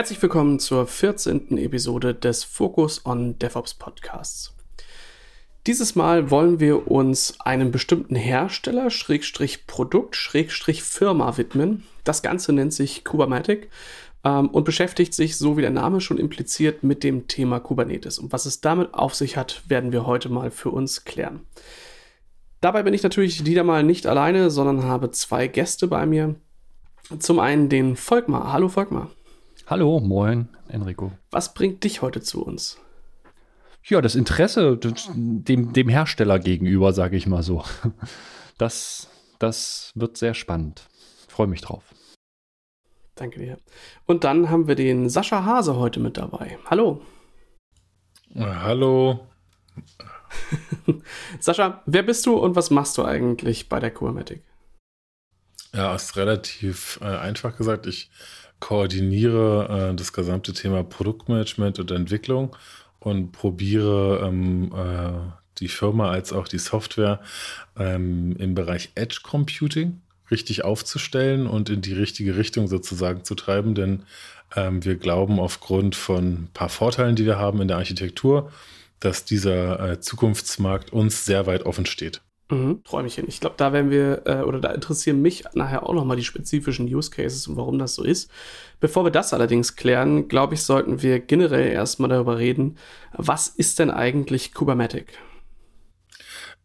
Herzlich willkommen zur 14. Episode des Focus on DevOps Podcasts. Dieses Mal wollen wir uns einem bestimmten Hersteller, Schrägstrich Produkt, Schrägstrich Firma widmen. Das Ganze nennt sich Kubernetic ähm, und beschäftigt sich, so wie der Name schon impliziert, mit dem Thema Kubernetes. Und was es damit auf sich hat, werden wir heute mal für uns klären. Dabei bin ich natürlich wieder mal nicht alleine, sondern habe zwei Gäste bei mir. Zum einen den Volkmar. Hallo Volkmar. Hallo, moin, Enrico. Was bringt dich heute zu uns? Ja, das Interesse dem, dem Hersteller gegenüber, sage ich mal so. Das, das wird sehr spannend. Freue mich drauf. Danke dir. Und dann haben wir den Sascha Hase heute mit dabei. Hallo. Hallo. Sascha, wer bist du und was machst du eigentlich bei der Kubernetic? Ja, ist relativ äh, einfach gesagt. Ich koordiniere äh, das gesamte Thema Produktmanagement und Entwicklung und probiere ähm, äh, die Firma als auch die Software ähm, im Bereich Edge Computing richtig aufzustellen und in die richtige Richtung sozusagen zu treiben, denn ähm, wir glauben aufgrund von ein paar Vorteilen, die wir haben in der Architektur, dass dieser äh, Zukunftsmarkt uns sehr weit offen steht. Mhm, Träumchen. Ich glaube, da werden wir, äh, oder da interessieren mich nachher auch nochmal die spezifischen Use Cases und warum das so ist. Bevor wir das allerdings klären, glaube ich, sollten wir generell erstmal darüber reden, was ist denn eigentlich Kubernetic?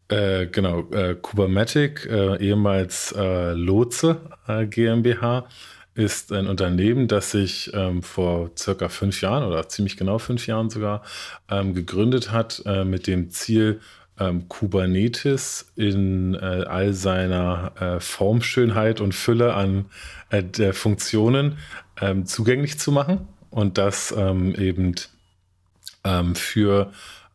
Äh, genau, äh, Kubernetic, äh, ehemals äh, Lotse äh, GmbH, ist ein Unternehmen, das sich ähm, vor circa fünf Jahren oder ziemlich genau fünf Jahren sogar ähm, gegründet hat äh, mit dem Ziel, ähm, Kubernetes in äh, all seiner äh, Formschönheit und Fülle an äh, der Funktionen ähm, zugänglich zu machen und das ähm, eben ähm, für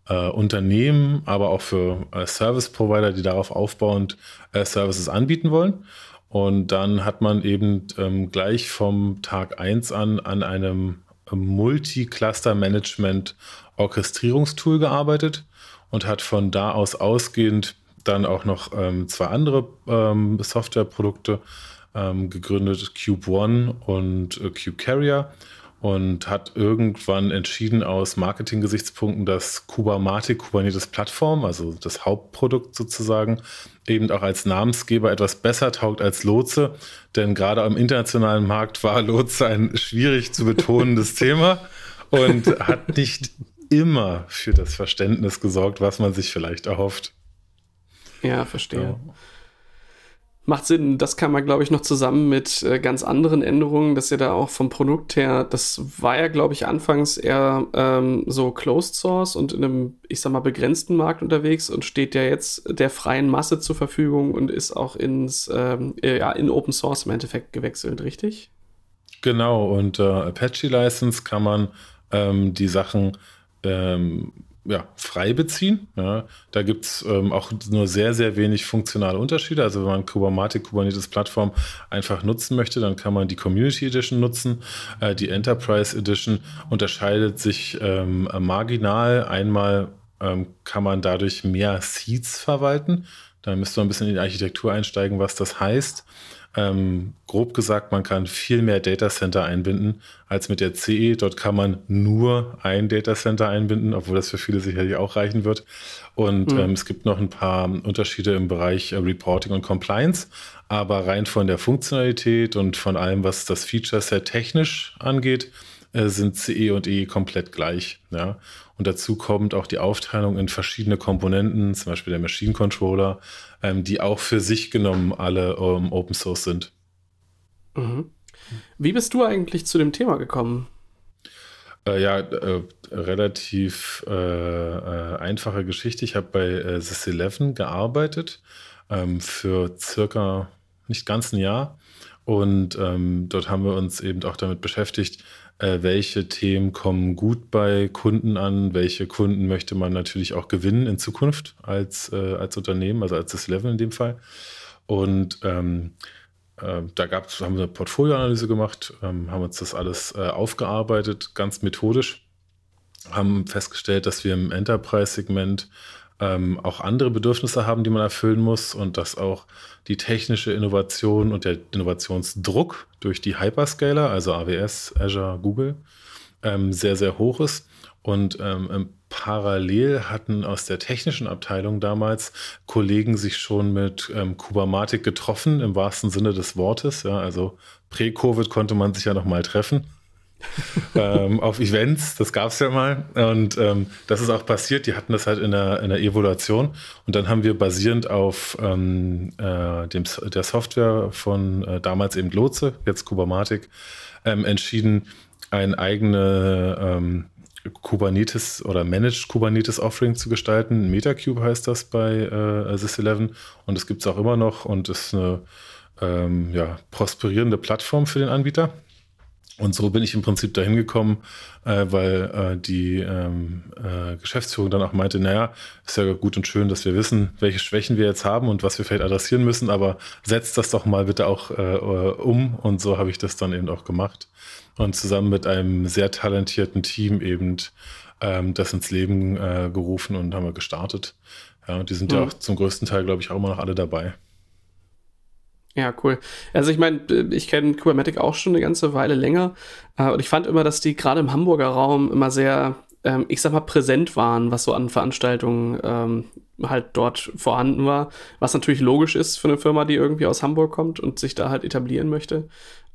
äh, Unternehmen, aber auch für äh, Service-Provider, die darauf aufbauend äh, Services anbieten wollen. Und dann hat man eben ähm, gleich vom Tag 1 an an einem Multi-Cluster-Management-Orchestrierungstool gearbeitet und hat von da aus ausgehend dann auch noch ähm, zwei andere ähm, Softwareprodukte ähm, gegründet, Cube One und äh, Cube Carrier und hat irgendwann entschieden aus Marketing-Gesichtspunkten, dass Kubernetes, Kubernetes Plattform, also das Hauptprodukt sozusagen, eben auch als Namensgeber etwas besser taugt als Lotse, denn gerade am internationalen Markt war Lotse ein schwierig zu betonendes Thema und hat nicht immer für das Verständnis gesorgt, was man sich vielleicht erhofft. Ja, verstehe. Ja. Macht Sinn. Das kann man, glaube ich, noch zusammen mit äh, ganz anderen Änderungen, dass ihr da auch vom Produkt her, das war ja, glaube ich, anfangs eher ähm, so Closed Source und in einem, ich sag mal, begrenzten Markt unterwegs und steht ja jetzt der freien Masse zur Verfügung und ist auch ins, ähm, ja, in Open Source im Endeffekt gewechselt, richtig? Genau, und äh, Apache License kann man ähm, die Sachen ähm, ja, frei beziehen. Ja, da gibt es ähm, auch nur sehr, sehr wenig funktionale Unterschiede. Also wenn man Kubernetes, Kubernetes Plattform einfach nutzen möchte, dann kann man die Community Edition nutzen. Äh, die Enterprise Edition unterscheidet sich ähm, marginal. Einmal ähm, kann man dadurch mehr Seeds verwalten. Da müsste man ein bisschen in die Architektur einsteigen, was das heißt. Ähm, grob gesagt, man kann viel mehr Datacenter einbinden als mit der CE. Dort kann man nur ein Datacenter einbinden, obwohl das für viele sicherlich auch reichen wird. Und mhm. ähm, es gibt noch ein paar Unterschiede im Bereich äh, Reporting und Compliance. Aber rein von der Funktionalität und von allem, was das Feature-Set technisch angeht, äh, sind CE und E komplett gleich. Ja? Und dazu kommt auch die Aufteilung in verschiedene Komponenten, zum Beispiel der Machine Controller, ähm, die auch für sich genommen alle ähm, Open Source sind. Mhm. Wie bist du eigentlich zu dem Thema gekommen? Äh, ja, äh, relativ äh, äh einfache Geschichte. Ich habe bei äh, Sys11 gearbeitet ähm, für circa nicht ganz ein Jahr. Und ähm, dort haben wir uns eben auch damit beschäftigt, welche Themen kommen gut bei Kunden an, welche Kunden möchte man natürlich auch gewinnen in Zukunft als, äh, als Unternehmen, also als das Level in dem Fall. Und ähm, äh, da gab's, haben wir eine Portfolioanalyse gemacht, ähm, haben uns das alles äh, aufgearbeitet, ganz methodisch, haben festgestellt, dass wir im Enterprise-Segment ähm, auch andere Bedürfnisse haben, die man erfüllen muss und dass auch die technische Innovation und der Innovationsdruck durch die Hyperscaler, also AWS, Azure, Google, ähm, sehr, sehr hoch ist. Und ähm, parallel hatten aus der technischen Abteilung damals Kollegen sich schon mit ähm, Kubernetes getroffen, im wahrsten Sinne des Wortes. Ja, also Prä-Covid konnte man sich ja noch mal treffen. ähm, auf Events, das gab es ja mal. Und ähm, das ist auch passiert. Die hatten das halt in der, in der Evaluation. Und dann haben wir basierend auf ähm, äh, dem, der Software von äh, damals eben Lotse, jetzt Kubernetes, ähm, entschieden, ein eigene ähm, Kubernetes oder Managed Kubernetes Offering zu gestalten. Metacube heißt das bei äh, Sys11 und es gibt es auch immer noch und ist eine ähm, ja, prosperierende Plattform für den Anbieter. Und so bin ich im Prinzip dahin gekommen, äh, weil äh, die ähm, äh, Geschäftsführung dann auch meinte, naja, ist ja gut und schön, dass wir wissen, welche Schwächen wir jetzt haben und was wir vielleicht adressieren müssen, aber setzt das doch mal bitte auch äh, um. Und so habe ich das dann eben auch gemacht und zusammen mit einem sehr talentierten Team eben ähm, das ins Leben äh, gerufen und haben wir gestartet. Ja, und die sind mhm. ja auch zum größten Teil, glaube ich, auch immer noch alle dabei. Ja, cool. Also ich meine, ich kenne Kubernetes auch schon eine ganze Weile länger äh, und ich fand immer, dass die gerade im Hamburger Raum immer sehr, ähm, ich sag mal, präsent waren, was so an Veranstaltungen ähm, halt dort vorhanden war, was natürlich logisch ist für eine Firma, die irgendwie aus Hamburg kommt und sich da halt etablieren möchte.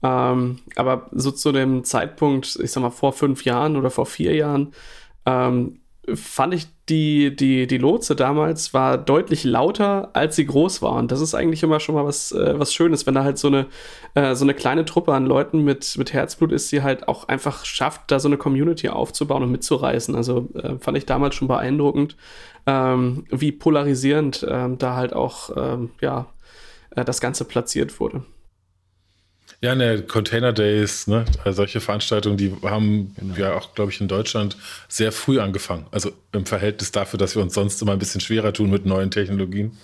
Ähm, aber so zu dem Zeitpunkt, ich sag mal vor fünf Jahren oder vor vier Jahren, ähm, fand ich die, die, die Lotse damals war deutlich lauter, als sie groß war. Und das ist eigentlich immer schon mal was, äh, was Schönes, wenn da halt so eine, äh, so eine kleine Truppe an Leuten mit, mit Herzblut ist, die halt auch einfach schafft, da so eine Community aufzubauen und mitzureißen. Also äh, fand ich damals schon beeindruckend, ähm, wie polarisierend ähm, da halt auch ähm, ja, äh, das Ganze platziert wurde. Ja, ne, Container Days, ne, also solche Veranstaltungen, die haben genau. ja auch, glaube ich, in Deutschland sehr früh angefangen. Also im Verhältnis dafür, dass wir uns sonst immer ein bisschen schwerer tun mit neuen Technologien.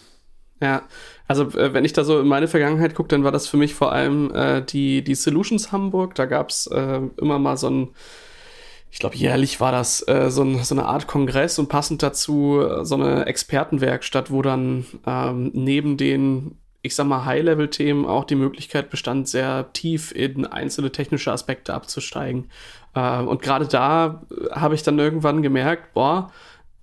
Ja, also äh, wenn ich da so in meine Vergangenheit gucke, dann war das für mich vor allem äh, die, die Solutions Hamburg. Da gab es äh, immer mal so ein, ich glaube jährlich war das äh, so, ein, so, eine Art Kongress und passend dazu äh, so eine Expertenwerkstatt, wo dann ähm, neben den ich sag mal, High-Level-Themen auch die Möglichkeit bestand, sehr tief in einzelne technische Aspekte abzusteigen. Äh, und gerade da äh, habe ich dann irgendwann gemerkt, boah,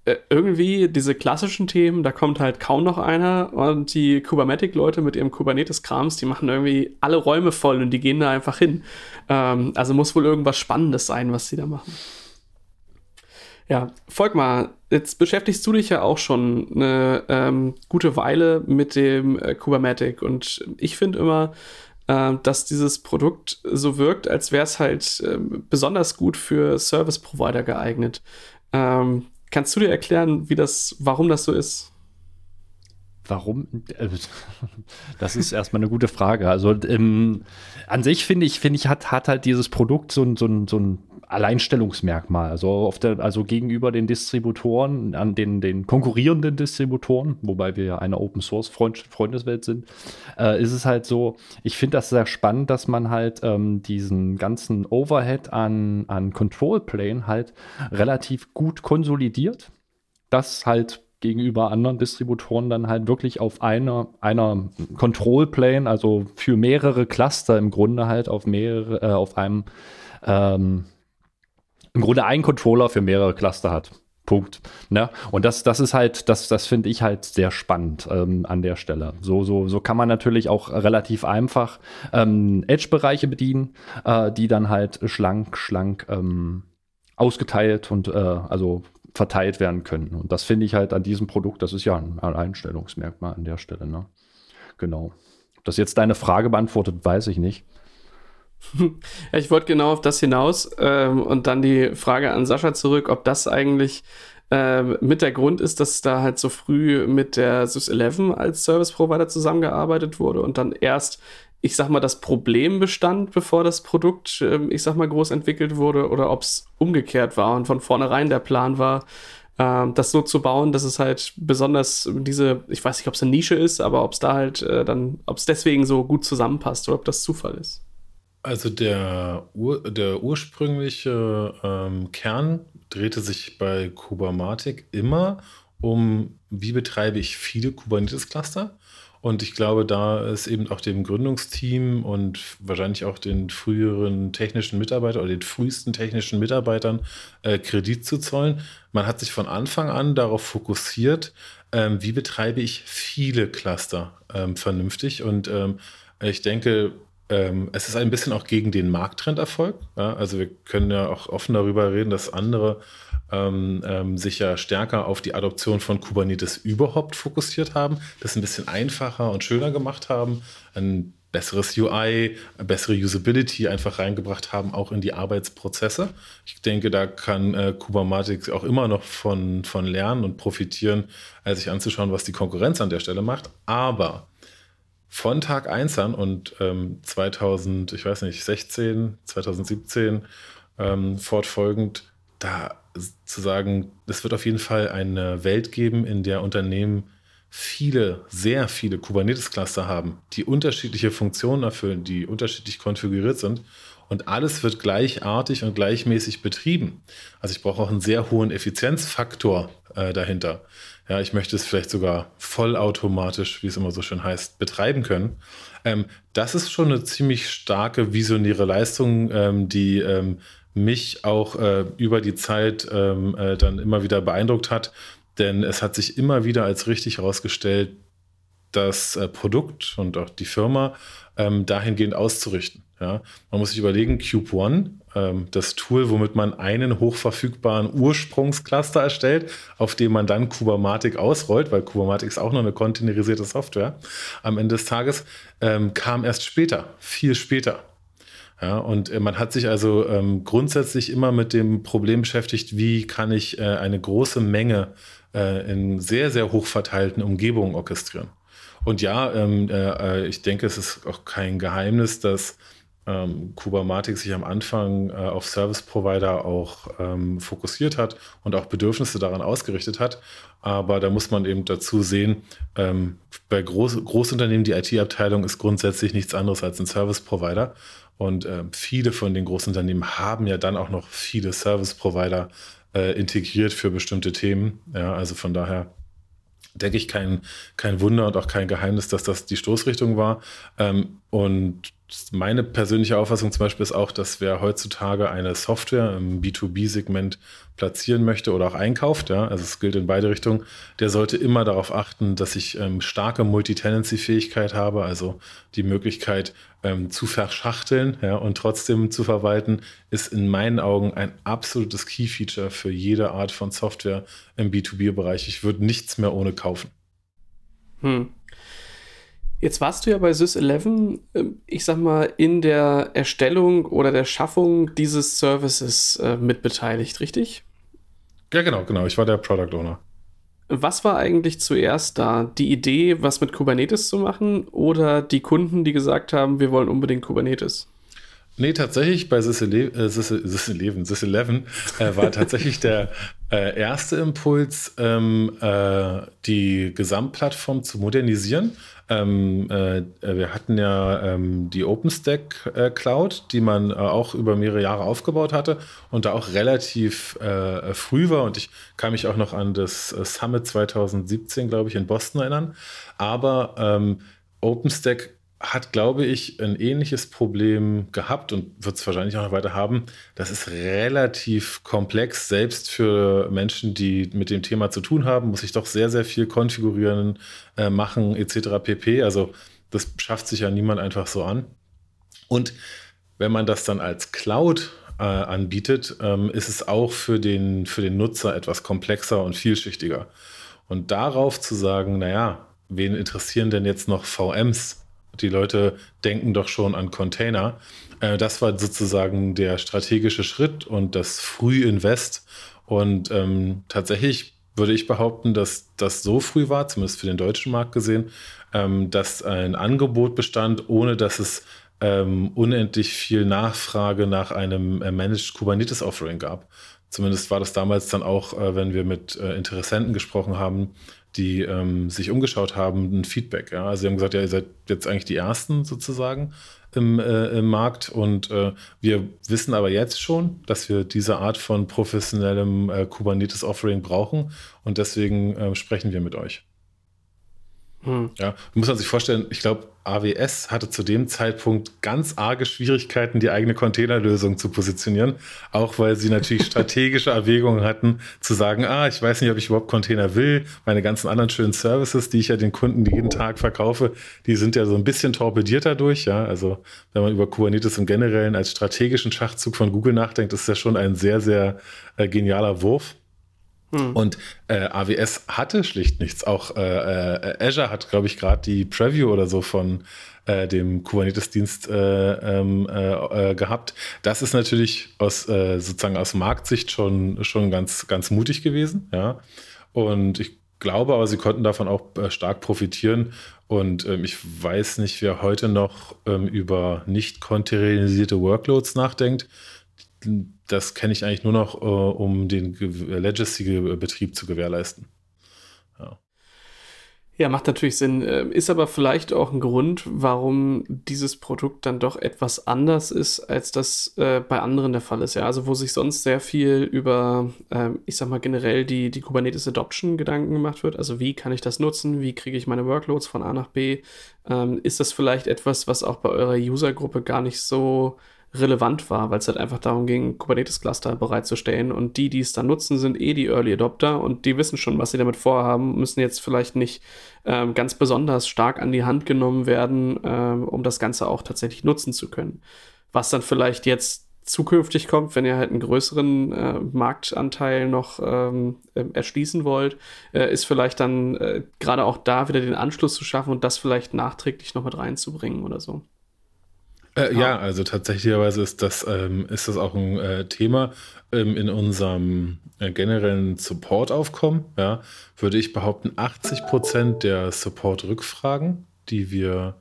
äh, irgendwie diese klassischen Themen, da kommt halt kaum noch einer und die Kubernetes-Leute mit ihrem Kubernetes-Krams, die machen irgendwie alle Räume voll und die gehen da einfach hin. Ähm, also muss wohl irgendwas Spannendes sein, was sie da machen. Ja, Volkmar, jetzt beschäftigst du dich ja auch schon eine ähm, gute Weile mit dem äh, Kubernetes und ich finde immer, äh, dass dieses Produkt so wirkt, als wäre es halt äh, besonders gut für Service Provider geeignet. Ähm, kannst du dir erklären, wie das, warum das so ist? Warum? Das ist erstmal eine gute Frage. Also ähm, an sich finde ich, finde ich, hat, hat halt dieses Produkt so ein, so ein, so ein Alleinstellungsmerkmal. Also, der, also gegenüber den Distributoren, an den, den konkurrierenden Distributoren, wobei wir ja eine Open Source -Freund Freundeswelt sind, äh, ist es halt so, ich finde das sehr spannend, dass man halt ähm, diesen ganzen Overhead an, an Control Plane halt relativ gut konsolidiert. Das halt gegenüber anderen Distributoren dann halt wirklich auf einer, einer Control Plane, also für mehrere Cluster im Grunde halt auf mehrere, äh, auf einem ähm, im Grunde einen Controller für mehrere Cluster hat. Punkt. Ne? Und das, das ist halt, das, das finde ich halt sehr spannend ähm, an der Stelle. So, so, so kann man natürlich auch relativ einfach ähm, Edge-Bereiche bedienen, äh, die dann halt schlank, schlank ähm, ausgeteilt und äh, also verteilt werden können. Und das finde ich halt an diesem Produkt, das ist ja ein Einstellungsmerkmal an der Stelle. Ne? Genau. Ob das jetzt deine Frage beantwortet, weiß ich nicht. Ich wollte genau auf das hinaus ähm, und dann die Frage an Sascha zurück, ob das eigentlich äh, mit der Grund ist, dass da halt so früh mit der SysEleven als Service Provider zusammengearbeitet wurde und dann erst, ich sag mal, das Problem bestand, bevor das Produkt, äh, ich sag mal, groß entwickelt wurde oder ob es umgekehrt war und von vornherein der Plan war, äh, das so zu bauen, dass es halt besonders diese, ich weiß nicht, ob es eine Nische ist, aber ob es da halt äh, dann, ob es deswegen so gut zusammenpasst oder ob das Zufall ist. Also der, Ur, der ursprüngliche ähm, Kern drehte sich bei Kubamatic immer um, wie betreibe ich viele Kubernetes-Cluster. Und ich glaube, da ist eben auch dem Gründungsteam und wahrscheinlich auch den früheren technischen Mitarbeitern oder den frühesten technischen Mitarbeitern äh, Kredit zu zollen. Man hat sich von Anfang an darauf fokussiert, ähm, wie betreibe ich viele Cluster ähm, vernünftig. Und ähm, ich denke, ähm, es ist ein bisschen auch gegen den Markttrenderfolg. Ja? Also wir können ja auch offen darüber reden, dass andere ähm, ähm, sich ja stärker auf die Adoption von Kubernetes überhaupt fokussiert haben, das ein bisschen einfacher und schöner gemacht haben, ein besseres UI, bessere Usability einfach reingebracht haben, auch in die Arbeitsprozesse. Ich denke, da kann äh, Kubernetes auch immer noch von, von lernen und profitieren, sich anzuschauen, was die Konkurrenz an der Stelle macht. Aber von Tag 1 an und ähm, 2000, ich weiß nicht, 16, 2017 ähm, fortfolgend, da zu sagen, es wird auf jeden Fall eine Welt geben, in der Unternehmen viele, sehr viele Kubernetes-Cluster haben, die unterschiedliche Funktionen erfüllen, die unterschiedlich konfiguriert sind und alles wird gleichartig und gleichmäßig betrieben. Also ich brauche auch einen sehr hohen Effizienzfaktor äh, dahinter. Ja, ich möchte es vielleicht sogar vollautomatisch, wie es immer so schön heißt, betreiben können. Ähm, das ist schon eine ziemlich starke visionäre Leistung, ähm, die ähm, mich auch äh, über die Zeit ähm, äh, dann immer wieder beeindruckt hat. Denn es hat sich immer wieder als richtig herausgestellt, das äh, Produkt und auch die Firma ähm, dahingehend auszurichten. Ja? Man muss sich überlegen, Cube One, ähm, das Tool, womit man einen hochverfügbaren Ursprungscluster erstellt, auf dem man dann Kubernetes ausrollt, weil Kubernetes ist auch noch eine containerisierte Software, am Ende des Tages ähm, kam erst später, viel später. Ja, und äh, man hat sich also ähm, grundsätzlich immer mit dem Problem beschäftigt, wie kann ich äh, eine große Menge äh, in sehr, sehr hoch verteilten Umgebungen orchestrieren. Und ja, ähm, äh, äh, ich denke, es ist auch kein Geheimnis, dass ähm, Kubernetes sich am Anfang äh, auf Service Provider auch ähm, fokussiert hat und auch Bedürfnisse daran ausgerichtet hat. Aber da muss man eben dazu sehen, ähm, bei Groß Großunternehmen, die IT-Abteilung ist grundsätzlich nichts anderes als ein Service Provider. Und äh, viele von den Großunternehmen haben ja dann auch noch viele Service Provider äh, integriert für bestimmte Themen. Ja, also von daher denke ich, kein, kein Wunder und auch kein Geheimnis, dass das die Stoßrichtung war. Ähm, und meine persönliche Auffassung zum Beispiel ist auch, dass wer heutzutage eine Software im B2B-Segment platzieren möchte oder auch einkauft, ja, also es gilt in beide Richtungen, der sollte immer darauf achten, dass ich ähm, starke Multitenancy-Fähigkeit habe, also die Möglichkeit ähm, zu verschachteln ja, und trotzdem zu verwalten, ist in meinen Augen ein absolutes Key-Feature für jede Art von Software im B2B-Bereich. Ich würde nichts mehr ohne kaufen. Hm. Jetzt warst du ja bei SysEleven, ähm, ich sag mal, in der Erstellung oder der Schaffung dieses Services äh, mitbeteiligt, richtig? Ja, genau, genau. Ich war der Product Owner. Was war eigentlich zuerst da? Die Idee, was mit Kubernetes zu machen oder die Kunden, die gesagt haben, wir wollen unbedingt Kubernetes? Nee, tatsächlich bei SysEleven, äh, SysEleven äh, war tatsächlich der äh, erste Impuls, ähm, äh, die Gesamtplattform zu modernisieren. Ähm, äh, wir hatten ja ähm, die OpenStack äh, Cloud, die man äh, auch über mehrere Jahre aufgebaut hatte und da auch relativ äh, früh war. Und ich kann mich auch noch an das äh, Summit 2017, glaube ich, in Boston erinnern. Aber ähm, OpenStack hat, glaube ich, ein ähnliches Problem gehabt und wird es wahrscheinlich auch noch weiter haben. Das ist relativ komplex, selbst für Menschen, die mit dem Thema zu tun haben, muss ich doch sehr, sehr viel konfigurieren, äh, machen, etc. pp. Also das schafft sich ja niemand einfach so an. Und wenn man das dann als Cloud äh, anbietet, ähm, ist es auch für den, für den Nutzer etwas komplexer und vielschichtiger. Und darauf zu sagen, naja, wen interessieren denn jetzt noch VMs? Die Leute denken doch schon an Container. Äh, das war sozusagen der strategische Schritt und das Frühinvest. Und ähm, tatsächlich würde ich behaupten, dass das so früh war, zumindest für den deutschen Markt gesehen, ähm, dass ein Angebot bestand, ohne dass es ähm, unendlich viel Nachfrage nach einem äh, Managed Kubernetes Offering gab. Zumindest war das damals dann auch, äh, wenn wir mit äh, Interessenten gesprochen haben, die ähm, sich umgeschaut haben, ein Feedback. Ja? Also sie haben gesagt, ja, ihr seid jetzt eigentlich die Ersten sozusagen. im, äh, im Markt und äh, wir wissen aber jetzt schon, dass wir diese Art von professionellem äh, Kubernetes-Offering brauchen und deswegen äh, sprechen wir mit euch. Hm. Ja, muss man sich vorstellen, ich glaube, AWS hatte zu dem Zeitpunkt ganz arge Schwierigkeiten, die eigene Containerlösung zu positionieren, auch weil sie natürlich strategische Erwägungen hatten, zu sagen, ah, ich weiß nicht, ob ich überhaupt Container will. Meine ganzen anderen schönen Services, die ich ja den Kunden jeden Tag verkaufe, die sind ja so ein bisschen torpediert dadurch. Ja, also wenn man über Kubernetes im Generellen als strategischen Schachzug von Google nachdenkt, ist das schon ein sehr, sehr äh, genialer Wurf. Hm. Und äh, AWS hatte schlicht nichts. Auch äh, äh, Azure hat, glaube ich, gerade die Preview oder so von äh, dem Kubernetes-Dienst äh, ähm, äh, gehabt. Das ist natürlich aus sozusagen aus Marktsicht schon, schon ganz, ganz mutig gewesen. Ja. Und ich glaube aber, sie konnten davon auch stark profitieren. Und ähm, ich weiß nicht, wer heute noch ähm, über nicht containerisierte Workloads nachdenkt das kenne ich eigentlich nur noch, äh, um den Legacy-Betrieb zu gewährleisten. Ja. ja. macht natürlich Sinn. Äh, ist aber vielleicht auch ein Grund, warum dieses Produkt dann doch etwas anders ist, als das äh, bei anderen der Fall ist. Ja, also wo sich sonst sehr viel über, äh, ich sag mal generell die, die Kubernetes Adoption Gedanken gemacht wird. Also wie kann ich das nutzen? Wie kriege ich meine Workloads von A nach B? Ähm, ist das vielleicht etwas, was auch bei eurer User-Gruppe gar nicht so relevant war, weil es halt einfach darum ging, Kubernetes-Cluster bereitzustellen. Und die, die es dann nutzen, sind eh die Early Adopter und die wissen schon, was sie damit vorhaben, müssen jetzt vielleicht nicht ähm, ganz besonders stark an die Hand genommen werden, ähm, um das Ganze auch tatsächlich nutzen zu können. Was dann vielleicht jetzt zukünftig kommt, wenn ihr halt einen größeren äh, Marktanteil noch ähm, äh, erschließen wollt, äh, ist vielleicht dann äh, gerade auch da wieder den Anschluss zu schaffen und das vielleicht nachträglich noch mit reinzubringen oder so. Äh, ja, also tatsächlicherweise ist das, ähm, ist das auch ein äh, Thema ähm, in unserem äh, generellen Support-Aufkommen. Ja, würde ich behaupten, 80 Prozent der Support-Rückfragen, die wir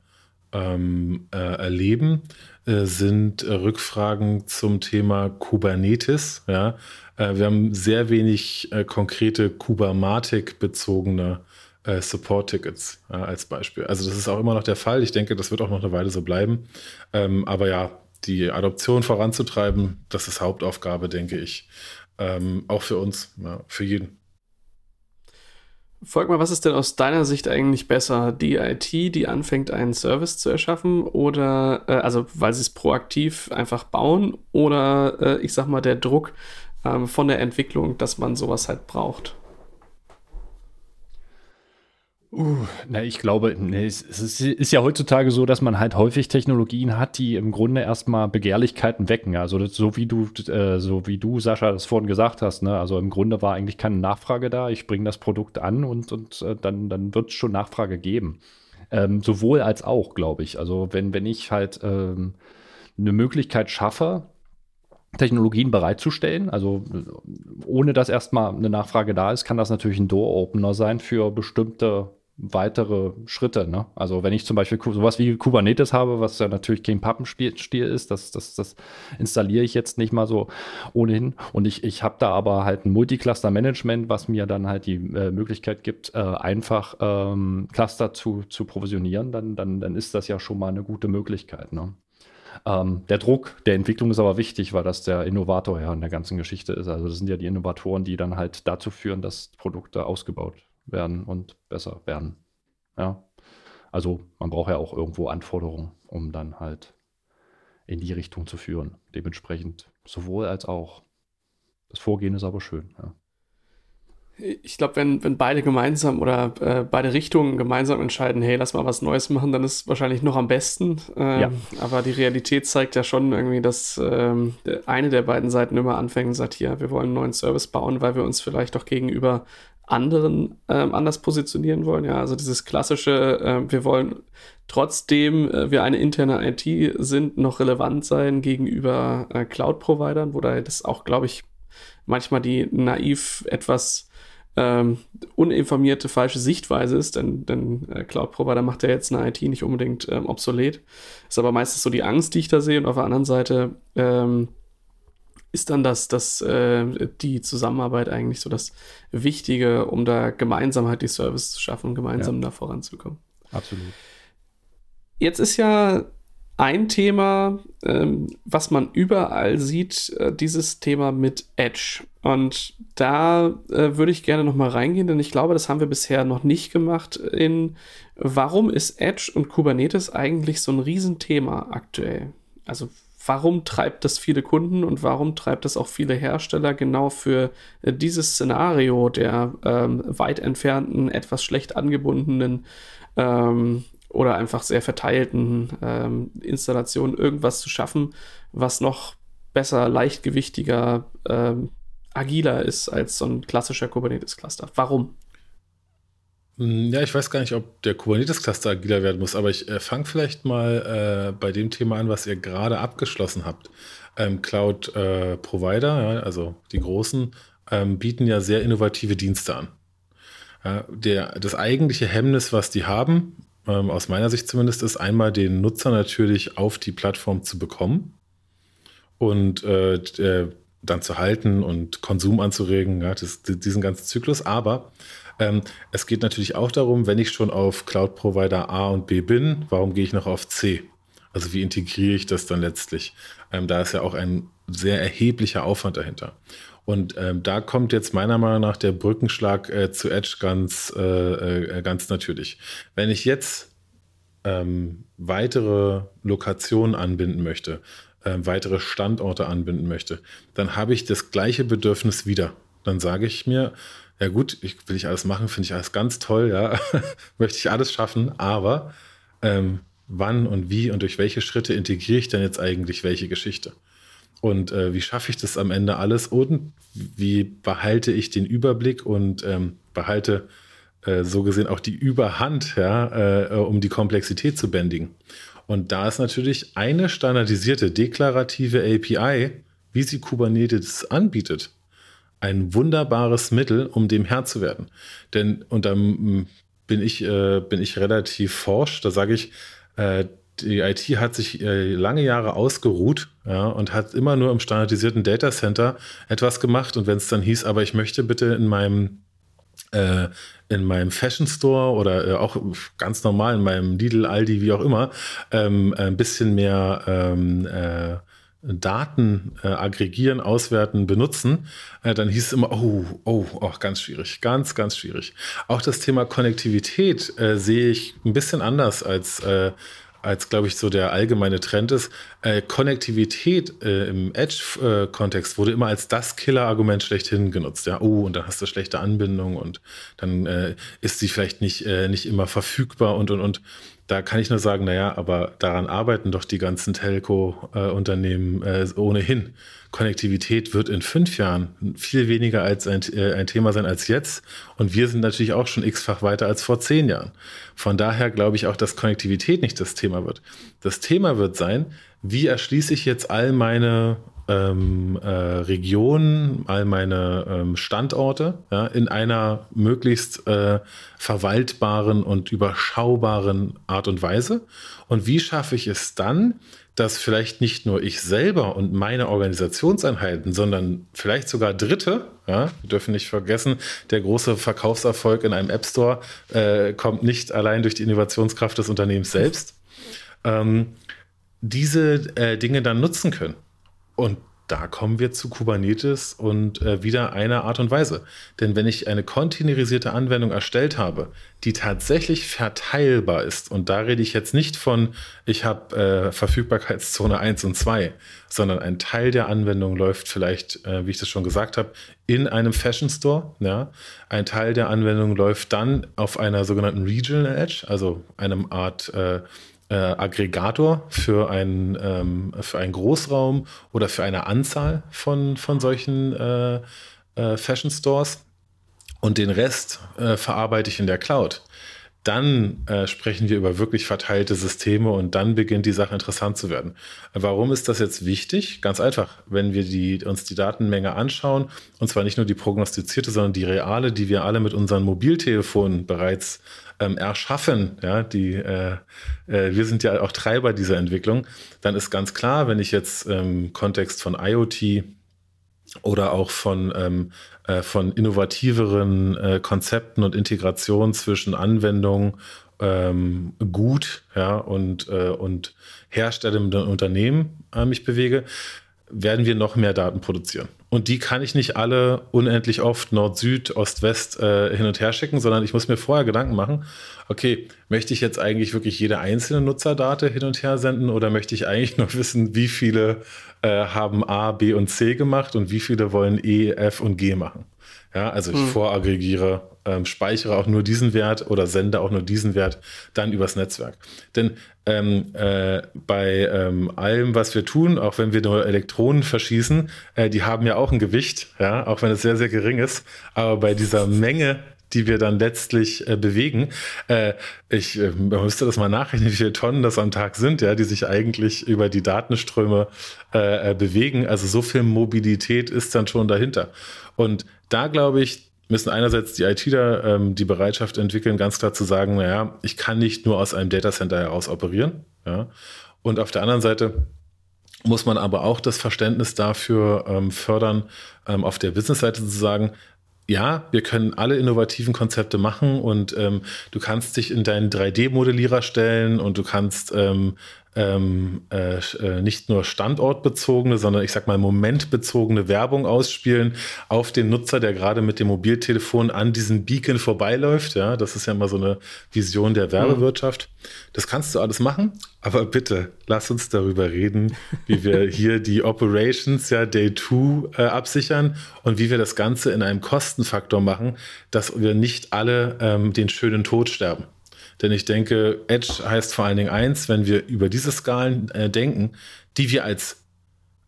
ähm, äh, erleben, äh, sind äh, Rückfragen zum Thema Kubernetes. Ja, wir haben sehr wenig konkrete Kubermatik-bezogene äh, Support-Tickets äh, als Beispiel. Also das ist auch immer noch der Fall. Ich denke, das wird auch noch eine Weile so bleiben. Ähm, aber ja, die Adoption voranzutreiben, das ist Hauptaufgabe, denke ich. Ähm, auch für uns, ja, für jeden. Folg mal, was ist denn aus deiner Sicht eigentlich besser? Die IT, die anfängt, einen Service zu erschaffen oder, äh, also weil sie es proaktiv einfach bauen oder, äh, ich sag mal, der Druck ähm, von der Entwicklung, dass man sowas halt braucht? Uh, na, ich glaube, nee, es, es, ist ja heutzutage so, dass man halt häufig Technologien hat, die im Grunde erstmal Begehrlichkeiten wecken. Also das, so wie du, äh, so wie du, Sascha, das vorhin gesagt hast, ne? Also im Grunde war eigentlich keine Nachfrage da. Ich bringe das Produkt an und, und äh, dann, dann wird es schon Nachfrage geben. Ähm, sowohl als auch, glaube ich. Also wenn, wenn ich halt ähm, eine Möglichkeit schaffe, Technologien bereitzustellen. Also ohne dass erstmal eine Nachfrage da ist, kann das natürlich ein Door-Opener sein für bestimmte weitere Schritte. Ne? Also wenn ich zum Beispiel sowas wie Kubernetes habe, was ja natürlich kein Pappenstiel ist, das, das, das installiere ich jetzt nicht mal so ohnehin. Und ich, ich habe da aber halt ein Multicluster-Management, was mir dann halt die äh, Möglichkeit gibt, äh, einfach ähm, Cluster zu, zu provisionieren, dann, dann, dann ist das ja schon mal eine gute Möglichkeit. Ne? Ähm, der Druck der Entwicklung ist aber wichtig, weil das der Innovator ja in der ganzen Geschichte ist. Also das sind ja die Innovatoren, die dann halt dazu führen, dass Produkte ausgebaut werden und besser werden. Ja. Also man braucht ja auch irgendwo Anforderungen, um dann halt in die Richtung zu führen. Dementsprechend sowohl als auch. Das Vorgehen ist aber schön. Ja ich glaube, wenn, wenn beide gemeinsam oder äh, beide Richtungen gemeinsam entscheiden, hey, lass mal was Neues machen, dann ist es wahrscheinlich noch am besten. Ähm, ja. Aber die Realität zeigt ja schon irgendwie, dass ähm, eine der beiden Seiten immer anfängt und sagt, hier, wir wollen einen neuen Service bauen, weil wir uns vielleicht auch gegenüber anderen ähm, anders positionieren wollen. Ja, also dieses klassische, äh, wir wollen trotzdem äh, wir eine interne IT sind, noch relevant sein gegenüber äh, Cloud-Providern, wo da das auch, glaube ich, manchmal die naiv etwas ähm, uninformierte falsche Sichtweise ist, denn, denn äh, Cloud Provider macht ja jetzt eine IT nicht unbedingt ähm, obsolet. Ist aber meistens so die Angst, die ich da sehe. Und auf der anderen Seite ähm, ist dann das, das äh, die Zusammenarbeit eigentlich so das Wichtige, um da gemeinsam halt die Service zu schaffen und gemeinsam ja. da voranzukommen. Absolut. Jetzt ist ja ein Thema, ähm, was man überall sieht, äh, dieses Thema mit Edge. Und da äh, würde ich gerne nochmal reingehen, denn ich glaube, das haben wir bisher noch nicht gemacht. In warum ist Edge und Kubernetes eigentlich so ein Riesenthema aktuell? Also warum treibt das viele Kunden und warum treibt das auch viele Hersteller genau für äh, dieses Szenario der ähm, weit entfernten, etwas schlecht angebundenen ähm, oder einfach sehr verteilten ähm, Installationen irgendwas zu schaffen, was noch besser, leichtgewichtiger, ähm, agiler ist als so ein klassischer Kubernetes-Cluster. Warum? Hm, ja, ich weiß gar nicht, ob der Kubernetes-Cluster agiler werden muss, aber ich äh, fange vielleicht mal äh, bei dem Thema an, was ihr gerade abgeschlossen habt. Ähm, Cloud-Provider, äh, ja, also die großen, ähm, bieten ja sehr innovative Dienste an. Ja, der, das eigentliche Hemmnis, was die haben, ähm, aus meiner Sicht zumindest, ist einmal den Nutzer natürlich auf die Plattform zu bekommen und äh, dann zu halten und Konsum anzuregen, ja, das, diesen ganzen Zyklus. Aber ähm, es geht natürlich auch darum, wenn ich schon auf Cloud-Provider A und B bin, warum gehe ich noch auf C? Also wie integriere ich das dann letztlich? Ähm, da ist ja auch ein sehr erheblicher Aufwand dahinter. Und ähm, da kommt jetzt meiner Meinung nach der Brückenschlag äh, zu Edge ganz, äh, äh, ganz natürlich. Wenn ich jetzt ähm, weitere Lokationen anbinden möchte, äh, weitere Standorte anbinden möchte, dann habe ich das gleiche Bedürfnis wieder. Dann sage ich mir, ja gut, ich, will ich alles machen, finde ich alles ganz toll, ja, möchte ich alles schaffen, aber ähm, wann und wie und durch welche Schritte integriere ich denn jetzt eigentlich welche Geschichte? Und äh, wie schaffe ich das am Ende alles? Und wie behalte ich den Überblick und ähm, behalte äh, so gesehen auch die Überhand, ja, äh, um die Komplexität zu bändigen? Und da ist natürlich eine standardisierte deklarative API, wie sie Kubernetes anbietet, ein wunderbares Mittel, um dem Herr zu werden. Denn, und dann hm, bin ich, äh, bin ich relativ forsch, da sage ich, äh, die IT hat sich äh, lange Jahre ausgeruht ja, und hat immer nur im standardisierten Data Center etwas gemacht. Und wenn es dann hieß, aber ich möchte bitte in meinem äh, in meinem Fashion Store oder äh, auch ganz normal in meinem Lidl, Aldi, wie auch immer, ähm, ein bisschen mehr ähm, äh, Daten äh, aggregieren, auswerten, benutzen, äh, dann hieß es immer, oh, oh, oh, ganz schwierig, ganz, ganz schwierig. Auch das Thema Konnektivität äh, sehe ich ein bisschen anders als, äh, als glaube ich, so der allgemeine Trend ist. Äh, Konnektivität äh, im Edge-Kontext wurde immer als das Killer-Argument schlechthin genutzt. Ja, oh, und dann hast du schlechte Anbindung und dann ist sie vielleicht nicht, nicht immer verfügbar und, und, und da kann ich nur sagen, naja, aber daran arbeiten doch die ganzen Telco-Unternehmen äh, ohnehin. Konnektivität wird in fünf Jahren viel weniger als ein, äh, ein Thema sein als jetzt. Und wir sind natürlich auch schon x-fach weiter als vor zehn Jahren. Von daher glaube ich auch, dass Konnektivität nicht das Thema wird. Das Thema wird sein, wie erschließe ich jetzt all meine ähm, äh, Regionen, all meine ähm, Standorte ja, in einer möglichst äh, verwaltbaren und überschaubaren Art und Weise. Und wie schaffe ich es dann, dass vielleicht nicht nur ich selber und meine Organisationseinheiten, sondern vielleicht sogar Dritte, ja, wir dürfen nicht vergessen, der große Verkaufserfolg in einem App Store äh, kommt nicht allein durch die Innovationskraft des Unternehmens selbst, ähm, diese äh, Dinge dann nutzen können. Und da kommen wir zu Kubernetes und äh, wieder einer Art und Weise. Denn wenn ich eine containerisierte Anwendung erstellt habe, die tatsächlich verteilbar ist, und da rede ich jetzt nicht von, ich habe äh, Verfügbarkeitszone 1 und 2, sondern ein Teil der Anwendung läuft vielleicht, äh, wie ich das schon gesagt habe, in einem Fashion Store. Ja? Ein Teil der Anwendung läuft dann auf einer sogenannten Regional Edge, also einem Art äh, Aggregator für, ein, ähm, für einen Großraum oder für eine Anzahl von, von solchen äh, äh, Fashion Stores. Und den Rest äh, verarbeite ich in der Cloud dann äh, sprechen wir über wirklich verteilte Systeme und dann beginnt die Sache interessant zu werden. Warum ist das jetzt wichtig? Ganz einfach, wenn wir die, uns die Datenmenge anschauen, und zwar nicht nur die prognostizierte, sondern die reale, die wir alle mit unseren Mobiltelefonen bereits ähm, erschaffen, ja, die, äh, äh, wir sind ja auch Treiber dieser Entwicklung, dann ist ganz klar, wenn ich jetzt im ähm, Kontext von IoT oder auch von, ähm, äh, von innovativeren äh, Konzepten und Integration zwischen Anwendungen ähm, Gut ja, und, äh, und herstellenden Unternehmen äh, mich bewege, werden wir noch mehr Daten produzieren. Und die kann ich nicht alle unendlich oft Nord-Süd, Ost-West äh, hin und her schicken, sondern ich muss mir vorher Gedanken machen, okay, möchte ich jetzt eigentlich wirklich jede einzelne Nutzerdate hin und her senden oder möchte ich eigentlich nur wissen, wie viele äh, haben A, B und C gemacht und wie viele wollen E, F und G machen? Ja, also ich hm. voraggregiere, ähm, speichere auch nur diesen Wert oder sende auch nur diesen Wert dann übers Netzwerk. Denn ähm, äh, bei ähm, allem, was wir tun, auch wenn wir nur Elektronen verschießen, äh, die haben ja auch ein Gewicht, ja, auch wenn es sehr, sehr gering ist. Aber bei dieser Menge die wir dann letztlich äh, bewegen. Äh, ich äh, müsste das mal nachrechnen, wie viele Tonnen das am Tag sind, ja, die sich eigentlich über die Datenströme äh, äh, bewegen. Also so viel Mobilität ist dann schon dahinter. Und da glaube ich, müssen einerseits die ITler ähm, die Bereitschaft entwickeln, ganz klar zu sagen, naja, ich kann nicht nur aus einem Datacenter heraus operieren. Ja. Und auf der anderen Seite muss man aber auch das Verständnis dafür ähm, fördern, ähm, auf der Business-Seite zu sagen, ja, wir können alle innovativen Konzepte machen und ähm, du kannst dich in deinen 3D-Modellierer stellen und du kannst ähm, ähm, äh, äh, nicht nur standortbezogene, sondern ich sag mal momentbezogene Werbung ausspielen auf den Nutzer, der gerade mit dem Mobiltelefon an diesem Beacon vorbeiläuft. Ja, das ist ja immer so eine Vision der Werbewirtschaft. Das kannst du alles machen, aber bitte lass uns darüber reden, wie wir hier die Operations, ja, Day 2 äh, absichern und wie wir das Ganze in einem Kostenfaktor machen, dass wir nicht alle ähm, den schönen Tod sterben. Denn ich denke, Edge heißt vor allen Dingen eins, wenn wir über diese Skalen äh, denken, die wir als,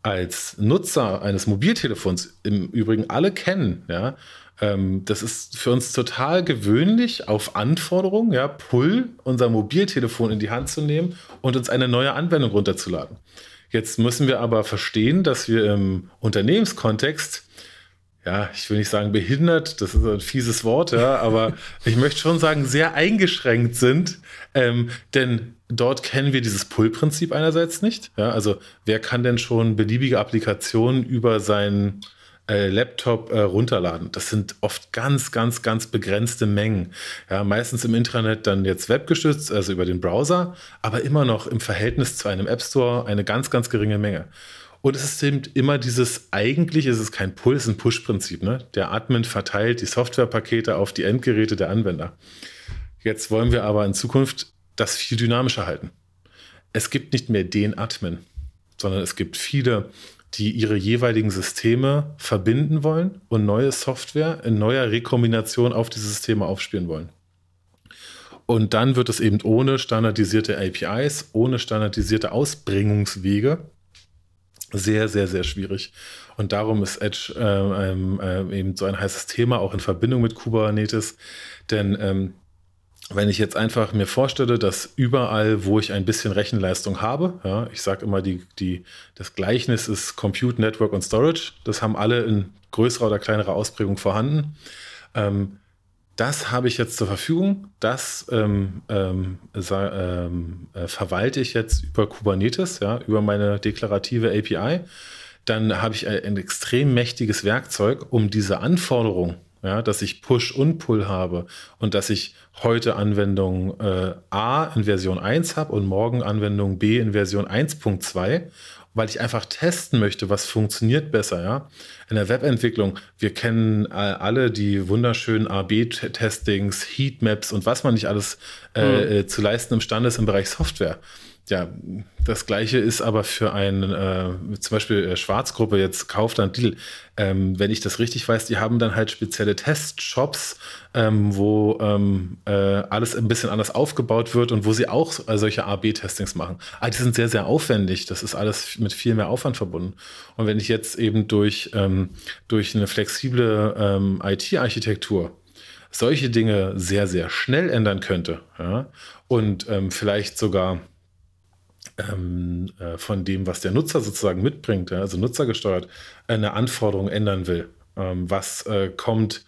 als Nutzer eines Mobiltelefons im Übrigen alle kennen, ja, ähm, das ist für uns total gewöhnlich, auf Anforderung, ja, Pull unser Mobiltelefon in die Hand zu nehmen und uns eine neue Anwendung runterzuladen. Jetzt müssen wir aber verstehen, dass wir im Unternehmenskontext ja, ich will nicht sagen behindert, das ist ein fieses Wort, ja, aber ich möchte schon sagen, sehr eingeschränkt sind, ähm, denn dort kennen wir dieses Pull-Prinzip einerseits nicht. Ja, also wer kann denn schon beliebige Applikationen über seinen äh, Laptop äh, runterladen? Das sind oft ganz, ganz, ganz begrenzte Mengen. Ja, meistens im Intranet dann jetzt webgestützt, also über den Browser, aber immer noch im Verhältnis zu einem App Store eine ganz, ganz geringe Menge. Und es ist eben immer dieses, eigentlich ist es kein Pull, es ist ein Push-Prinzip. Ne? Der Admin verteilt die Softwarepakete auf die Endgeräte der Anwender. Jetzt wollen wir aber in Zukunft das viel dynamischer halten. Es gibt nicht mehr den Admin, sondern es gibt viele, die ihre jeweiligen Systeme verbinden wollen und neue Software in neuer Rekombination auf diese Systeme aufspielen wollen. Und dann wird es eben ohne standardisierte APIs, ohne standardisierte Ausbringungswege sehr, sehr, sehr schwierig. Und darum ist Edge äh, äh, eben so ein heißes Thema, auch in Verbindung mit Kubernetes. Denn ähm, wenn ich jetzt einfach mir vorstelle, dass überall, wo ich ein bisschen Rechenleistung habe, ja, ich sage immer, die, die, das Gleichnis ist Compute, Network und Storage, das haben alle in größerer oder kleinerer Ausprägung vorhanden. Ähm, das habe ich jetzt zur Verfügung. Das ähm, ähm, ähm, äh, verwalte ich jetzt über Kubernetes, ja, über meine deklarative API. Dann habe ich ein extrem mächtiges Werkzeug, um diese Anforderung, ja, dass ich Push und Pull habe und dass ich heute Anwendung äh, A in Version 1 habe und morgen Anwendung B in Version 1.2 weil ich einfach testen möchte, was funktioniert besser, ja. In der Webentwicklung, wir kennen äh, alle die wunderschönen AB-Testings, Heatmaps und was man nicht alles äh, mhm. Äh, zu leisten imstande ist im Bereich Software ja, das gleiche ist aber für einen, äh, zum Beispiel äh, Schwarzgruppe jetzt kauft dann Deal. Ähm, wenn ich das richtig weiß, die haben dann halt spezielle Testshops, ähm, wo ähm, äh, alles ein bisschen anders aufgebaut wird und wo sie auch äh, solche A-B-Testings machen. Aber ah, die sind sehr, sehr aufwendig. Das ist alles mit viel mehr Aufwand verbunden. Und wenn ich jetzt eben durch, ähm, durch eine flexible ähm, IT-Architektur solche Dinge sehr, sehr schnell ändern könnte ja, und ähm, vielleicht sogar ähm, äh, von dem, was der Nutzer sozusagen mitbringt, ja, also nutzergesteuert, eine Anforderung ändern will. Ähm, was äh, kommt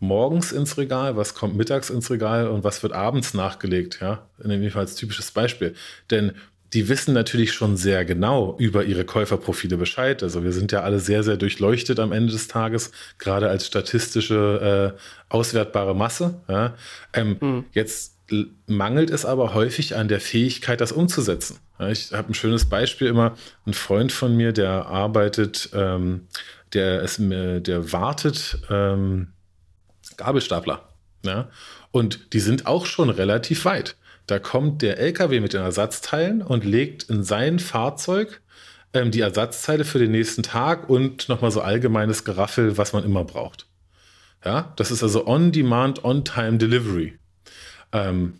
morgens ins Regal, was kommt mittags ins Regal und was wird abends nachgelegt, ja, nehme ich mal als typisches Beispiel. Denn die wissen natürlich schon sehr genau über ihre Käuferprofile Bescheid. Also wir sind ja alle sehr, sehr durchleuchtet am Ende des Tages, gerade als statistische äh, auswertbare Masse. Ja. Ähm, mhm. Jetzt mangelt es aber häufig an der Fähigkeit, das umzusetzen. Ich habe ein schönes Beispiel immer. Ein Freund von mir, der arbeitet, ähm, der, ist, der wartet ähm, Gabelstapler. Ja? Und die sind auch schon relativ weit. Da kommt der LKW mit den Ersatzteilen und legt in sein Fahrzeug ähm, die Ersatzteile für den nächsten Tag und nochmal so allgemeines Geraffel, was man immer braucht. Ja, das ist also On-Demand, On-Time Delivery. Ähm,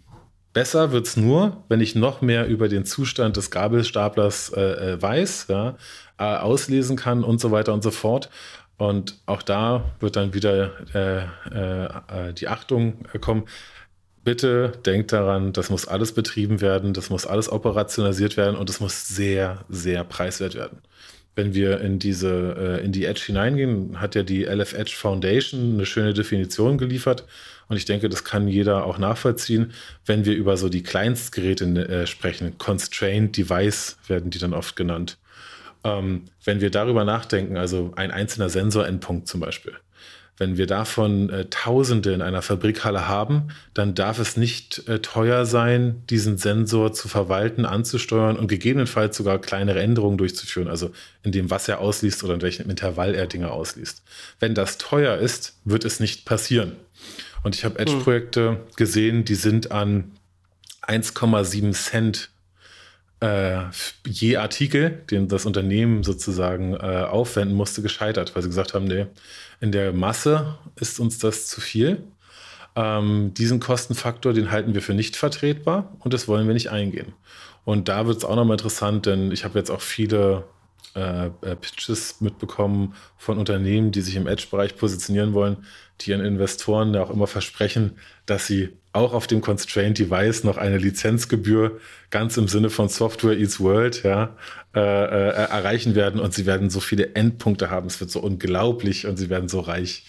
besser wird es nur, wenn ich noch mehr über den Zustand des Gabelstaplers äh, äh, weiß, ja, äh, auslesen kann und so weiter und so fort. Und auch da wird dann wieder äh, äh, die Achtung kommen. Bitte denkt daran, das muss alles betrieben werden, das muss alles operationalisiert werden und es muss sehr, sehr preiswert werden wenn wir in diese, äh, in die Edge hineingehen, hat ja die LF Edge Foundation eine schöne Definition geliefert. Und ich denke, das kann jeder auch nachvollziehen, wenn wir über so die Kleinstgeräte äh, sprechen. Constrained Device werden die dann oft genannt. Ähm, wenn wir darüber nachdenken, also ein einzelner Sensorendpunkt zum Beispiel, wenn wir davon äh, Tausende in einer Fabrikhalle haben, dann darf es nicht äh, teuer sein, diesen Sensor zu verwalten, anzusteuern und gegebenenfalls sogar kleinere Änderungen durchzuführen, also in dem, was er ausliest oder in welchem Intervall er Dinge ausliest. Wenn das teuer ist, wird es nicht passieren. Und ich habe Edge-Projekte hm. gesehen, die sind an 1,7 Cent äh, je Artikel, den das Unternehmen sozusagen äh, aufwenden musste, gescheitert, weil sie gesagt haben, nee, in der Masse ist uns das zu viel. Ähm, diesen Kostenfaktor, den halten wir für nicht vertretbar und das wollen wir nicht eingehen. Und da wird es auch nochmal interessant, denn ich habe jetzt auch viele äh, äh, Pitches mitbekommen von Unternehmen, die sich im Edge-Bereich positionieren wollen, die ihren Investoren ja auch immer versprechen, dass sie auch auf dem Constrained Device noch eine Lizenzgebühr ganz im Sinne von Software Eats World ja, äh, äh, erreichen werden und sie werden so viele Endpunkte haben. Es wird so unglaublich und sie werden so reich.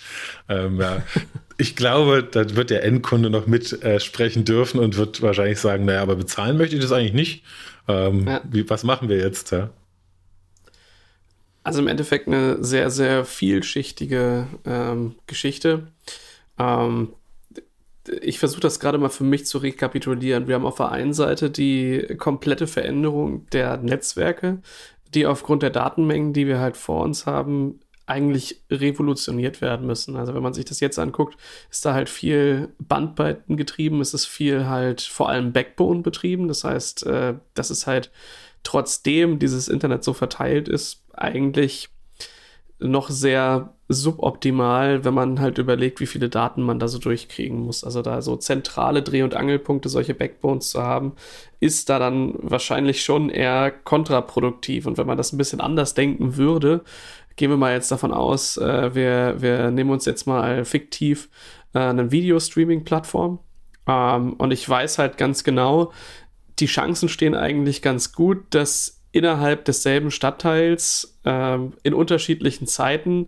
Ähm, ja. Ich glaube, da wird der Endkunde noch mitsprechen äh, dürfen und wird wahrscheinlich sagen, naja, aber bezahlen möchte ich das eigentlich nicht. Ähm, ja. wie, was machen wir jetzt? Ja? Also im Endeffekt eine sehr, sehr vielschichtige ähm, Geschichte. Ähm, ich versuche das gerade mal für mich zu rekapitulieren. Wir haben auf der einen Seite die komplette Veränderung der Netzwerke, die aufgrund der Datenmengen, die wir halt vor uns haben, eigentlich revolutioniert werden müssen. Also wenn man sich das jetzt anguckt, ist da halt viel Bandbreiten getrieben, ist es viel halt vor allem Backbone betrieben. Das heißt, äh, das ist halt trotzdem dieses Internet so verteilt ist, eigentlich noch sehr suboptimal, wenn man halt überlegt, wie viele Daten man da so durchkriegen muss. Also da so zentrale Dreh- und Angelpunkte, solche Backbones zu haben, ist da dann wahrscheinlich schon eher kontraproduktiv. Und wenn man das ein bisschen anders denken würde, gehen wir mal jetzt davon aus, äh, wir, wir nehmen uns jetzt mal fiktiv äh, eine Video-Streaming-Plattform. Ähm, und ich weiß halt ganz genau, die Chancen stehen eigentlich ganz gut, dass innerhalb desselben Stadtteils äh, in unterschiedlichen Zeiten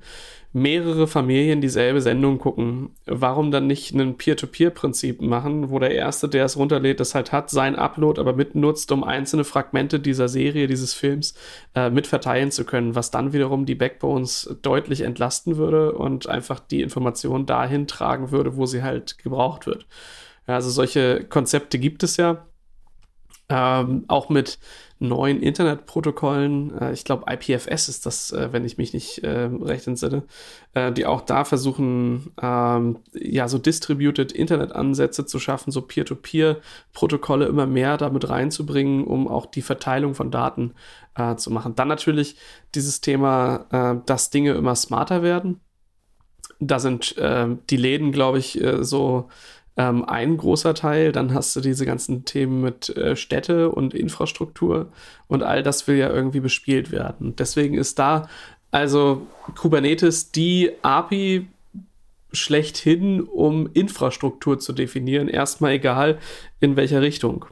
mehrere Familien dieselbe Sendung gucken. Warum dann nicht ein Peer-to-Peer-Prinzip machen, wo der Erste, der es runterlädt, das halt hat, sein Upload aber mitnutzt, um einzelne Fragmente dieser Serie, dieses Films äh, mitverteilen zu können, was dann wiederum die Backbones deutlich entlasten würde und einfach die Information dahin tragen würde, wo sie halt gebraucht wird. Ja, also solche Konzepte gibt es ja. Ähm, auch mit neuen Internetprotokollen, äh, ich glaube IPFS ist das, äh, wenn ich mich nicht äh, recht entsinne, äh, die auch da versuchen, ähm, ja, so Distributed Internet-Ansätze zu schaffen, so Peer-to-Peer-Protokolle immer mehr damit reinzubringen, um auch die Verteilung von Daten äh, zu machen. Dann natürlich dieses Thema, äh, dass Dinge immer smarter werden. Da sind die Läden, glaube ich, so ähm, ein großer Teil. Dann hast du diese ganzen Themen mit äh, Städte und Infrastruktur und all das will ja irgendwie bespielt werden. Deswegen ist da also Kubernetes die API schlechthin, um Infrastruktur zu definieren. Erstmal egal, in welcher Richtung.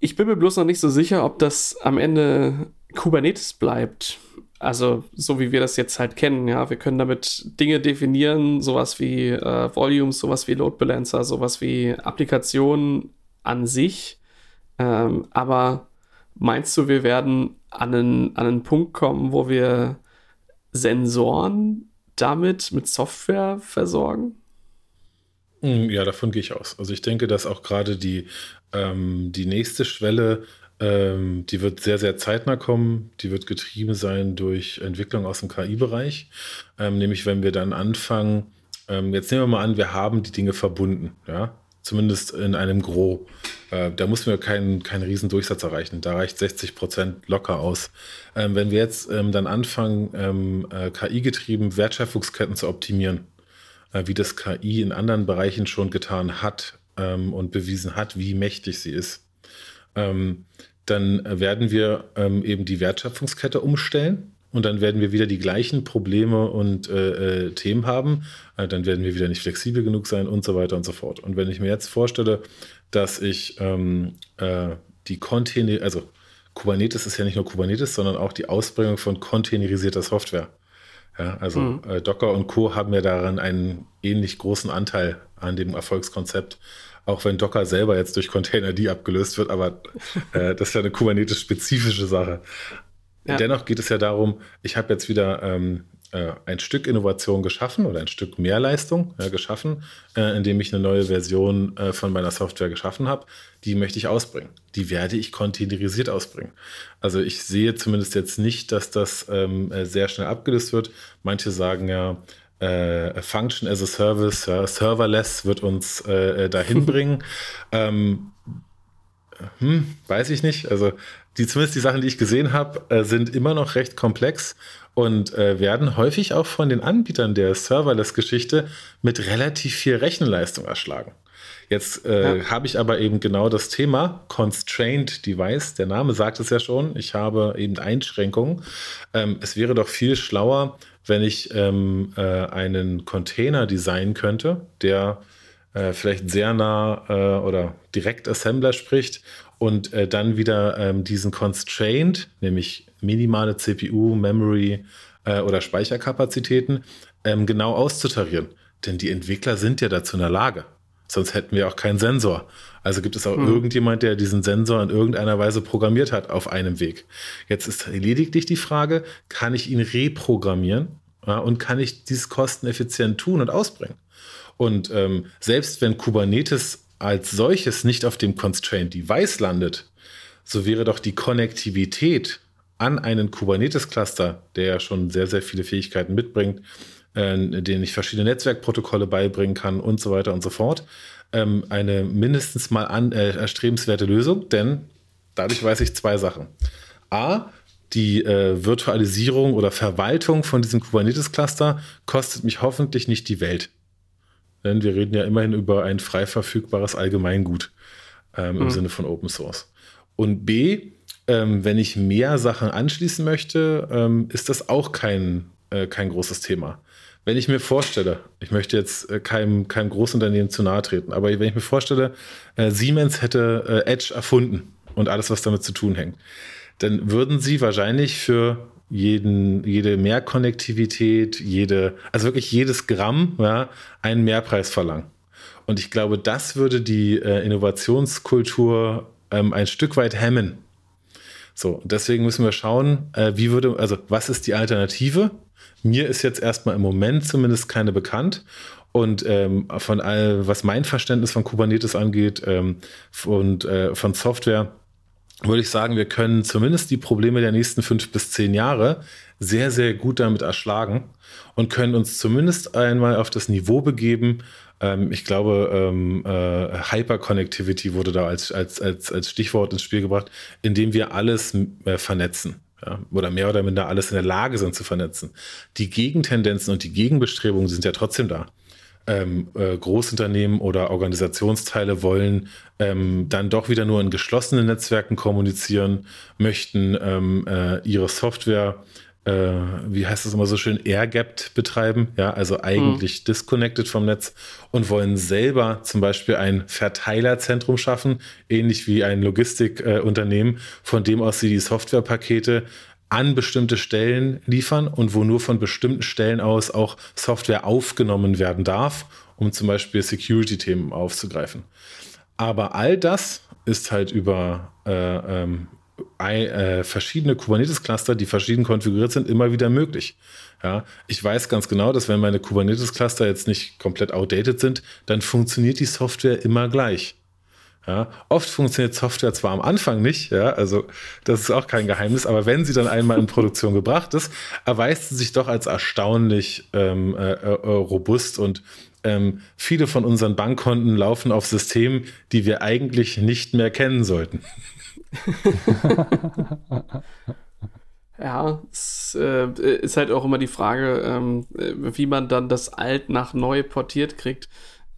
Ich bin mir bloß noch nicht so sicher, ob das am Ende Kubernetes bleibt also so wie wir das jetzt halt kennen, ja, wir können damit Dinge definieren, sowas wie äh, Volumes, sowas wie Load Balancer, sowas wie Applikationen an sich. Ähm, aber meinst du, wir werden an einen, an einen Punkt kommen, wo wir Sensoren damit mit Software versorgen? Hm, ja, davon gehe ich aus. Also ich denke, dass auch gerade die, ähm, die nächste Schwelle, ähm, die wird sehr, sehr zeitnah kommen. Die wird getrieben sein durch Entwicklung aus dem KI-Bereich. Ähm, nämlich wenn wir dann anfangen, ähm, jetzt nehmen wir mal an, wir haben die Dinge verbunden, ja, zumindest in einem Gros. Äh, da müssen wir keinen, keinen riesen erreichen. Da reicht 60 Prozent locker aus. Ähm, wenn wir jetzt ähm, dann anfangen, ähm, äh, KI-getrieben Wertschöpfungsketten zu optimieren, äh, wie das KI in anderen Bereichen schon getan hat und bewiesen hat, wie mächtig sie ist, ähm, dann werden wir ähm, eben die Wertschöpfungskette umstellen und dann werden wir wieder die gleichen Probleme und äh, äh, Themen haben. Äh, dann werden wir wieder nicht flexibel genug sein und so weiter und so fort. Und wenn ich mir jetzt vorstelle, dass ich ähm, äh, die Container, also Kubernetes ist ja nicht nur Kubernetes, sondern auch die Ausbringung von containerisierter Software. Ja, also mhm. äh, Docker und Co. haben ja daran einen ähnlich großen Anteil an dem Erfolgskonzept. Auch wenn Docker selber jetzt durch Container die abgelöst wird, aber äh, das ist ja eine Kubernetes-spezifische Sache. Ja. Dennoch geht es ja darum, ich habe jetzt wieder ähm, äh, ein Stück Innovation geschaffen oder ein Stück Mehrleistung geschaffen, äh, indem ich eine neue Version äh, von meiner Software geschaffen habe. Die möchte ich ausbringen. Die werde ich containerisiert ausbringen. Also ich sehe zumindest jetzt nicht, dass das ähm, äh, sehr schnell abgelöst wird. Manche sagen ja, äh, Function as a Service, ja, Serverless wird uns äh, dahin bringen. ähm, hm, weiß ich nicht. Also die zumindest die Sachen, die ich gesehen habe, äh, sind immer noch recht komplex und äh, werden häufig auch von den Anbietern der Serverless-Geschichte mit relativ viel Rechenleistung erschlagen. Jetzt äh, ja. habe ich aber eben genau das Thema Constrained Device. Der Name sagt es ja schon. Ich habe eben Einschränkungen. Ähm, es wäre doch viel schlauer, wenn ich ähm, äh, einen Container designen könnte, der äh, vielleicht sehr nah äh, oder direkt Assembler spricht und äh, dann wieder ähm, diesen Constraint, nämlich minimale CPU, Memory äh, oder Speicherkapazitäten, ähm, genau auszutarieren. Denn die Entwickler sind ja dazu in der Lage. Sonst hätten wir auch keinen Sensor. Also gibt es auch hm. irgendjemand, der diesen Sensor in irgendeiner Weise programmiert hat auf einem Weg. Jetzt ist lediglich die Frage, kann ich ihn reprogrammieren ja, und kann ich dies kosteneffizient tun und ausbringen? Und ähm, selbst wenn Kubernetes als solches nicht auf dem Constraint Device landet, so wäre doch die Konnektivität an einen Kubernetes-Cluster, der ja schon sehr, sehr viele Fähigkeiten mitbringt, äh, denen ich verschiedene Netzwerkprotokolle beibringen kann und so weiter und so fort, ähm, eine mindestens mal an, äh, erstrebenswerte Lösung, denn dadurch weiß ich zwei Sachen. A, die äh, Virtualisierung oder Verwaltung von diesem Kubernetes-Cluster kostet mich hoffentlich nicht die Welt. Denn wir reden ja immerhin über ein frei verfügbares Allgemeingut ähm, im mhm. Sinne von Open Source. Und B, ähm, wenn ich mehr Sachen anschließen möchte, ähm, ist das auch kein, äh, kein großes Thema. Wenn ich mir vorstelle, ich möchte jetzt äh, keinem, keinem Großunternehmen zu nahe treten, aber wenn ich mir vorstelle, äh, Siemens hätte äh, Edge erfunden und alles, was damit zu tun hängt, dann würden sie wahrscheinlich für jeden, jede Mehrkonnektivität, jede, also wirklich jedes Gramm, ja, einen Mehrpreis verlangen. Und ich glaube, das würde die Innovationskultur ähm, ein Stück weit hemmen. So, deswegen müssen wir schauen, wie würde, also was ist die Alternative? Mir ist jetzt erstmal im Moment zumindest keine bekannt. Und ähm, von all, was mein Verständnis von Kubernetes angeht ähm, und äh, von Software, würde ich sagen, wir können zumindest die Probleme der nächsten fünf bis zehn Jahre sehr, sehr gut damit erschlagen und können uns zumindest einmal auf das Niveau begeben. Ähm, ich glaube, ähm, äh, Hyperconnectivity wurde da als, als, als, als Stichwort ins Spiel gebracht, indem wir alles äh, vernetzen. Ja, oder mehr oder minder alles in der Lage sind zu vernetzen. Die Gegentendenzen und die Gegenbestrebungen sind ja trotzdem da ähm, äh, Großunternehmen oder Organisationsteile wollen ähm, dann doch wieder nur in geschlossenen Netzwerken kommunizieren, möchten ähm, äh, ihre Software, wie heißt das immer so schön, air-gapped betreiben, ja, also eigentlich mhm. disconnected vom Netz und wollen selber zum Beispiel ein Verteilerzentrum schaffen, ähnlich wie ein Logistikunternehmen, von dem aus sie die Softwarepakete an bestimmte Stellen liefern und wo nur von bestimmten Stellen aus auch Software aufgenommen werden darf, um zum Beispiel Security-Themen aufzugreifen. Aber all das ist halt über äh, ähm, äh, verschiedene Kubernetes-Cluster, die verschieden konfiguriert sind, immer wieder möglich. Ja, ich weiß ganz genau, dass wenn meine Kubernetes-Cluster jetzt nicht komplett outdated sind, dann funktioniert die Software immer gleich. Ja, oft funktioniert Software zwar am Anfang nicht, ja, also das ist auch kein Geheimnis, aber wenn sie dann einmal in Produktion gebracht ist, erweist sie sich doch als erstaunlich ähm, äh, äh, robust und ähm, viele von unseren Bankkonten laufen auf Systemen, die wir eigentlich nicht mehr kennen sollten. Ja, es äh, ist halt auch immer die Frage, ähm, wie man dann das Alt nach neu portiert kriegt.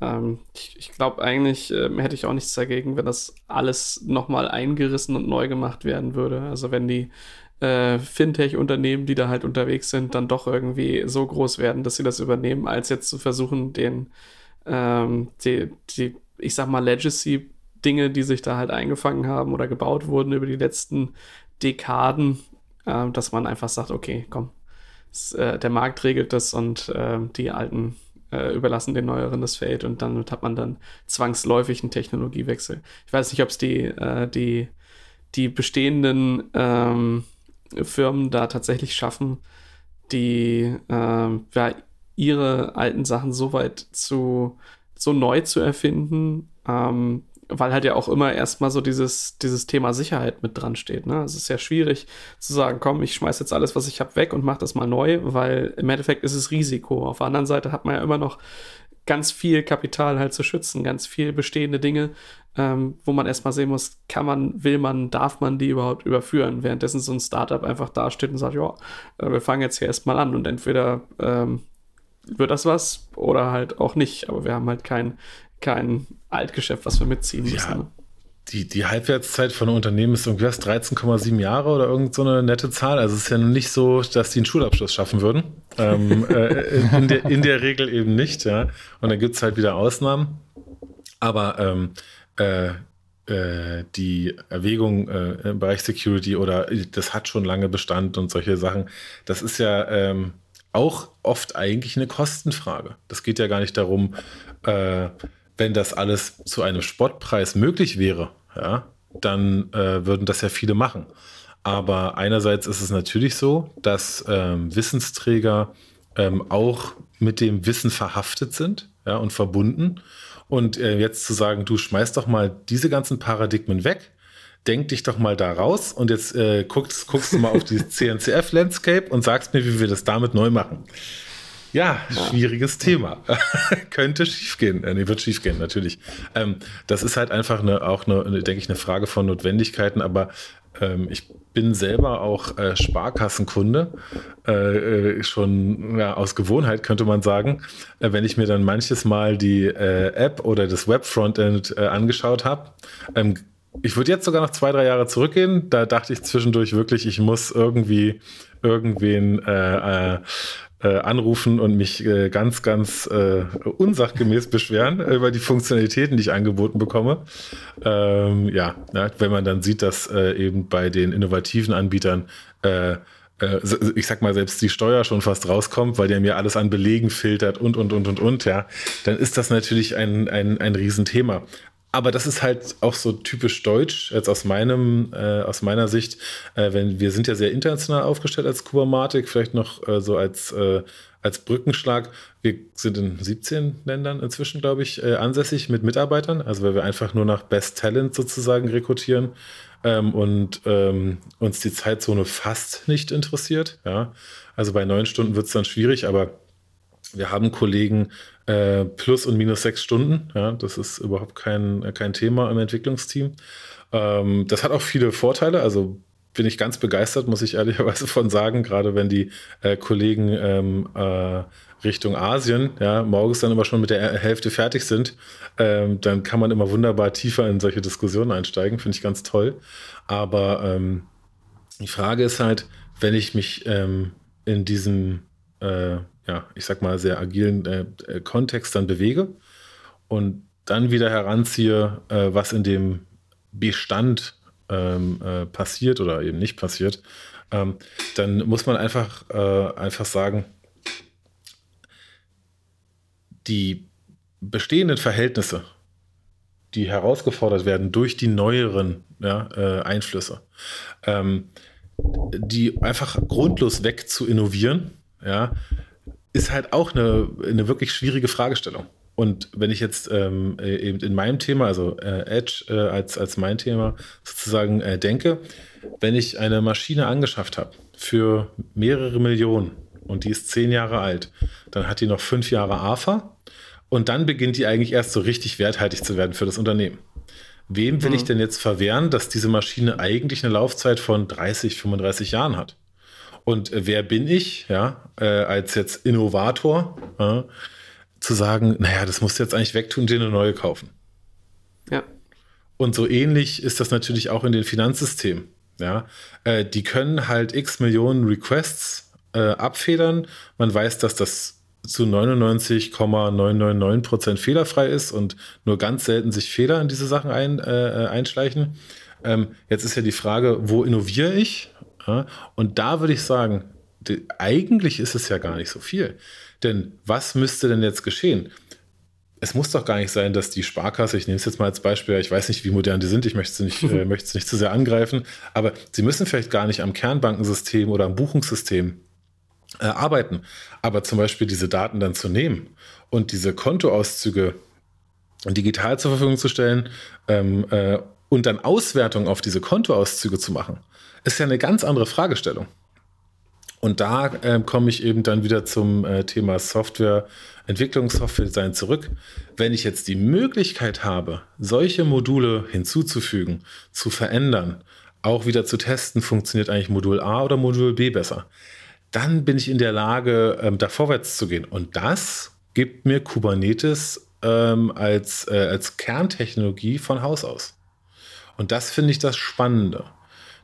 Ähm, ich, ich glaube, eigentlich ähm, hätte ich auch nichts dagegen, wenn das alles nochmal eingerissen und neu gemacht werden würde. Also wenn die äh, Fintech-Unternehmen, die da halt unterwegs sind, dann doch irgendwie so groß werden, dass sie das übernehmen, als jetzt zu versuchen, den, ähm, die, die, ich sag mal, Legacy-Dinge, die sich da halt eingefangen haben oder gebaut wurden über die letzten Dekaden, äh, dass man einfach sagt, okay, komm, es, äh, der Markt regelt das und äh, die alten äh, überlassen den neueren das Feld und dann hat man dann zwangsläufig einen Technologiewechsel. Ich weiß nicht, ob es die, äh, die, die bestehenden ähm, Firmen da tatsächlich schaffen, die äh, ja, ihre alten Sachen so weit zu so neu zu erfinden, ähm, weil halt ja auch immer erstmal so dieses, dieses Thema Sicherheit mit dran steht. Ne? Es ist ja schwierig zu sagen, komm, ich schmeiß jetzt alles, was ich habe, weg und mach das mal neu, weil im Endeffekt ist es Risiko. Auf der anderen Seite hat man ja immer noch ganz viel Kapital halt zu schützen, ganz viel bestehende Dinge, ähm, wo man erstmal sehen muss, kann man, will man, darf man die überhaupt überführen, währenddessen so ein Startup einfach dasteht und sagt, ja, äh, wir fangen jetzt hier erstmal an und entweder ähm, wird das was oder halt auch nicht, aber wir haben halt kein, kein Altgeschäft, was wir mitziehen müssen. Ja, die, die Halbwertszeit von einem Unternehmen ist irgendwie 13,7 Jahre oder irgend so eine nette Zahl. Also es ist ja nicht so, dass die einen Schulabschluss schaffen würden. ähm, äh, in, der, in der Regel eben nicht, ja. Und dann gibt es halt wieder Ausnahmen. Aber ähm, äh, äh, die Erwägung äh, im Bereich Security oder das hat schon lange Bestand und solche Sachen, das ist ja ähm, auch oft eigentlich eine Kostenfrage. Das geht ja gar nicht darum, äh, wenn das alles zu einem Spottpreis möglich wäre, ja, dann äh, würden das ja viele machen. Aber einerseits ist es natürlich so, dass ähm, Wissensträger ähm, auch mit dem Wissen verhaftet sind ja, und verbunden. Und äh, jetzt zu sagen, du schmeißt doch mal diese ganzen Paradigmen weg, denk dich doch mal da raus und jetzt äh, guckst, guckst du mal auf die CNCF-Landscape und sagst mir, wie wir das damit neu machen. Ja, schwieriges Thema. Könnte schiefgehen. Äh, nee, wird schiefgehen, natürlich. Ähm, das ist halt einfach eine, auch eine, denke ich, eine Frage von Notwendigkeiten, aber ähm, ich bin selber auch äh, Sparkassenkunde, äh, äh, schon ja, aus Gewohnheit könnte man sagen. Äh, wenn ich mir dann manches Mal die äh, App oder das Web-Frontend äh, angeschaut habe, ähm, ich würde jetzt sogar noch zwei, drei Jahre zurückgehen. Da dachte ich zwischendurch wirklich, ich muss irgendwie irgendwen äh, äh, äh, anrufen und mich äh, ganz, ganz äh, unsachgemäß beschweren über die Funktionalitäten, die ich angeboten bekomme. Ähm, ja, ja, wenn man dann sieht, dass äh, eben bei den innovativen Anbietern äh, ich sag mal, selbst die Steuer schon fast rauskommt, weil der mir alles an Belegen filtert und, und, und, und, und, ja, dann ist das natürlich ein, ein, ein Riesenthema aber das ist halt auch so typisch deutsch, jetzt aus meinem, äh, aus meiner Sicht, äh, wenn wir sind ja sehr international aufgestellt als Kubermatik, vielleicht noch äh, so als, äh, als Brückenschlag. Wir sind in 17 Ländern inzwischen, glaube ich, äh, ansässig mit Mitarbeitern, also weil wir einfach nur nach Best Talent sozusagen rekrutieren ähm, und ähm, uns die Zeitzone fast nicht interessiert. Ja? Also bei neun Stunden wird es dann schwierig, aber wir haben Kollegen äh, plus und minus sechs Stunden. Ja, das ist überhaupt kein, kein Thema im Entwicklungsteam. Ähm, das hat auch viele Vorteile. Also bin ich ganz begeistert, muss ich ehrlicherweise von sagen, gerade wenn die äh, Kollegen ähm, äh, Richtung Asien, ja, morgens dann immer schon mit der Hälfte fertig sind, ähm, dann kann man immer wunderbar tiefer in solche Diskussionen einsteigen, finde ich ganz toll. Aber ähm, die Frage ist halt, wenn ich mich ähm, in diesem äh, ja, ich sag mal, sehr agilen äh, äh, Kontext dann bewege und dann wieder heranziehe, äh, was in dem Bestand ähm, äh, passiert oder eben nicht passiert, ähm, dann muss man einfach, äh, einfach sagen, die bestehenden Verhältnisse, die herausgefordert werden durch die neueren ja, äh, Einflüsse, ähm, die einfach grundlos weg zu innovieren, ja, ist halt auch eine, eine wirklich schwierige Fragestellung. Und wenn ich jetzt ähm, äh, eben in meinem Thema, also äh, Edge äh, als, als mein Thema sozusagen äh, denke, wenn ich eine Maschine angeschafft habe für mehrere Millionen und die ist zehn Jahre alt, dann hat die noch fünf Jahre AFA und dann beginnt die eigentlich erst so richtig werthaltig zu werden für das Unternehmen. Wem will mhm. ich denn jetzt verwehren, dass diese Maschine eigentlich eine Laufzeit von 30, 35 Jahren hat? Und äh, wer bin ich, ja, äh, als jetzt Innovator, äh, zu sagen, naja, das musst du jetzt eigentlich wegtun und dir eine neue kaufen. Ja. Und so ähnlich ist das natürlich auch in den Finanzsystemen. Ja, äh, die können halt x Millionen Requests äh, abfedern. Man weiß, dass das zu 99,999% fehlerfrei ist und nur ganz selten sich Fehler in diese Sachen ein, äh, einschleichen. Ähm, jetzt ist ja die Frage, wo innoviere ich? Ja, und da würde ich sagen, die, eigentlich ist es ja gar nicht so viel. Denn was müsste denn jetzt geschehen? Es muss doch gar nicht sein, dass die Sparkasse, ich nehme es jetzt mal als Beispiel, ich weiß nicht, wie modern die sind, ich möchte es nicht, äh, möchte es nicht zu sehr angreifen, aber sie müssen vielleicht gar nicht am Kernbankensystem oder am Buchungssystem äh, arbeiten. Aber zum Beispiel diese Daten dann zu nehmen und diese Kontoauszüge digital zur Verfügung zu stellen ähm, äh, und dann Auswertung auf diese Kontoauszüge zu machen, ist ja eine ganz andere Fragestellung. Und da äh, komme ich eben dann wieder zum äh, Thema Software, Entwicklung, Software-Design zurück. Wenn ich jetzt die Möglichkeit habe, solche Module hinzuzufügen, zu verändern, auch wieder zu testen, funktioniert eigentlich Modul A oder Modul B besser, dann bin ich in der Lage, ähm, da vorwärts zu gehen. Und das gibt mir Kubernetes ähm, als, äh, als Kerntechnologie von Haus aus. Und das finde ich das Spannende.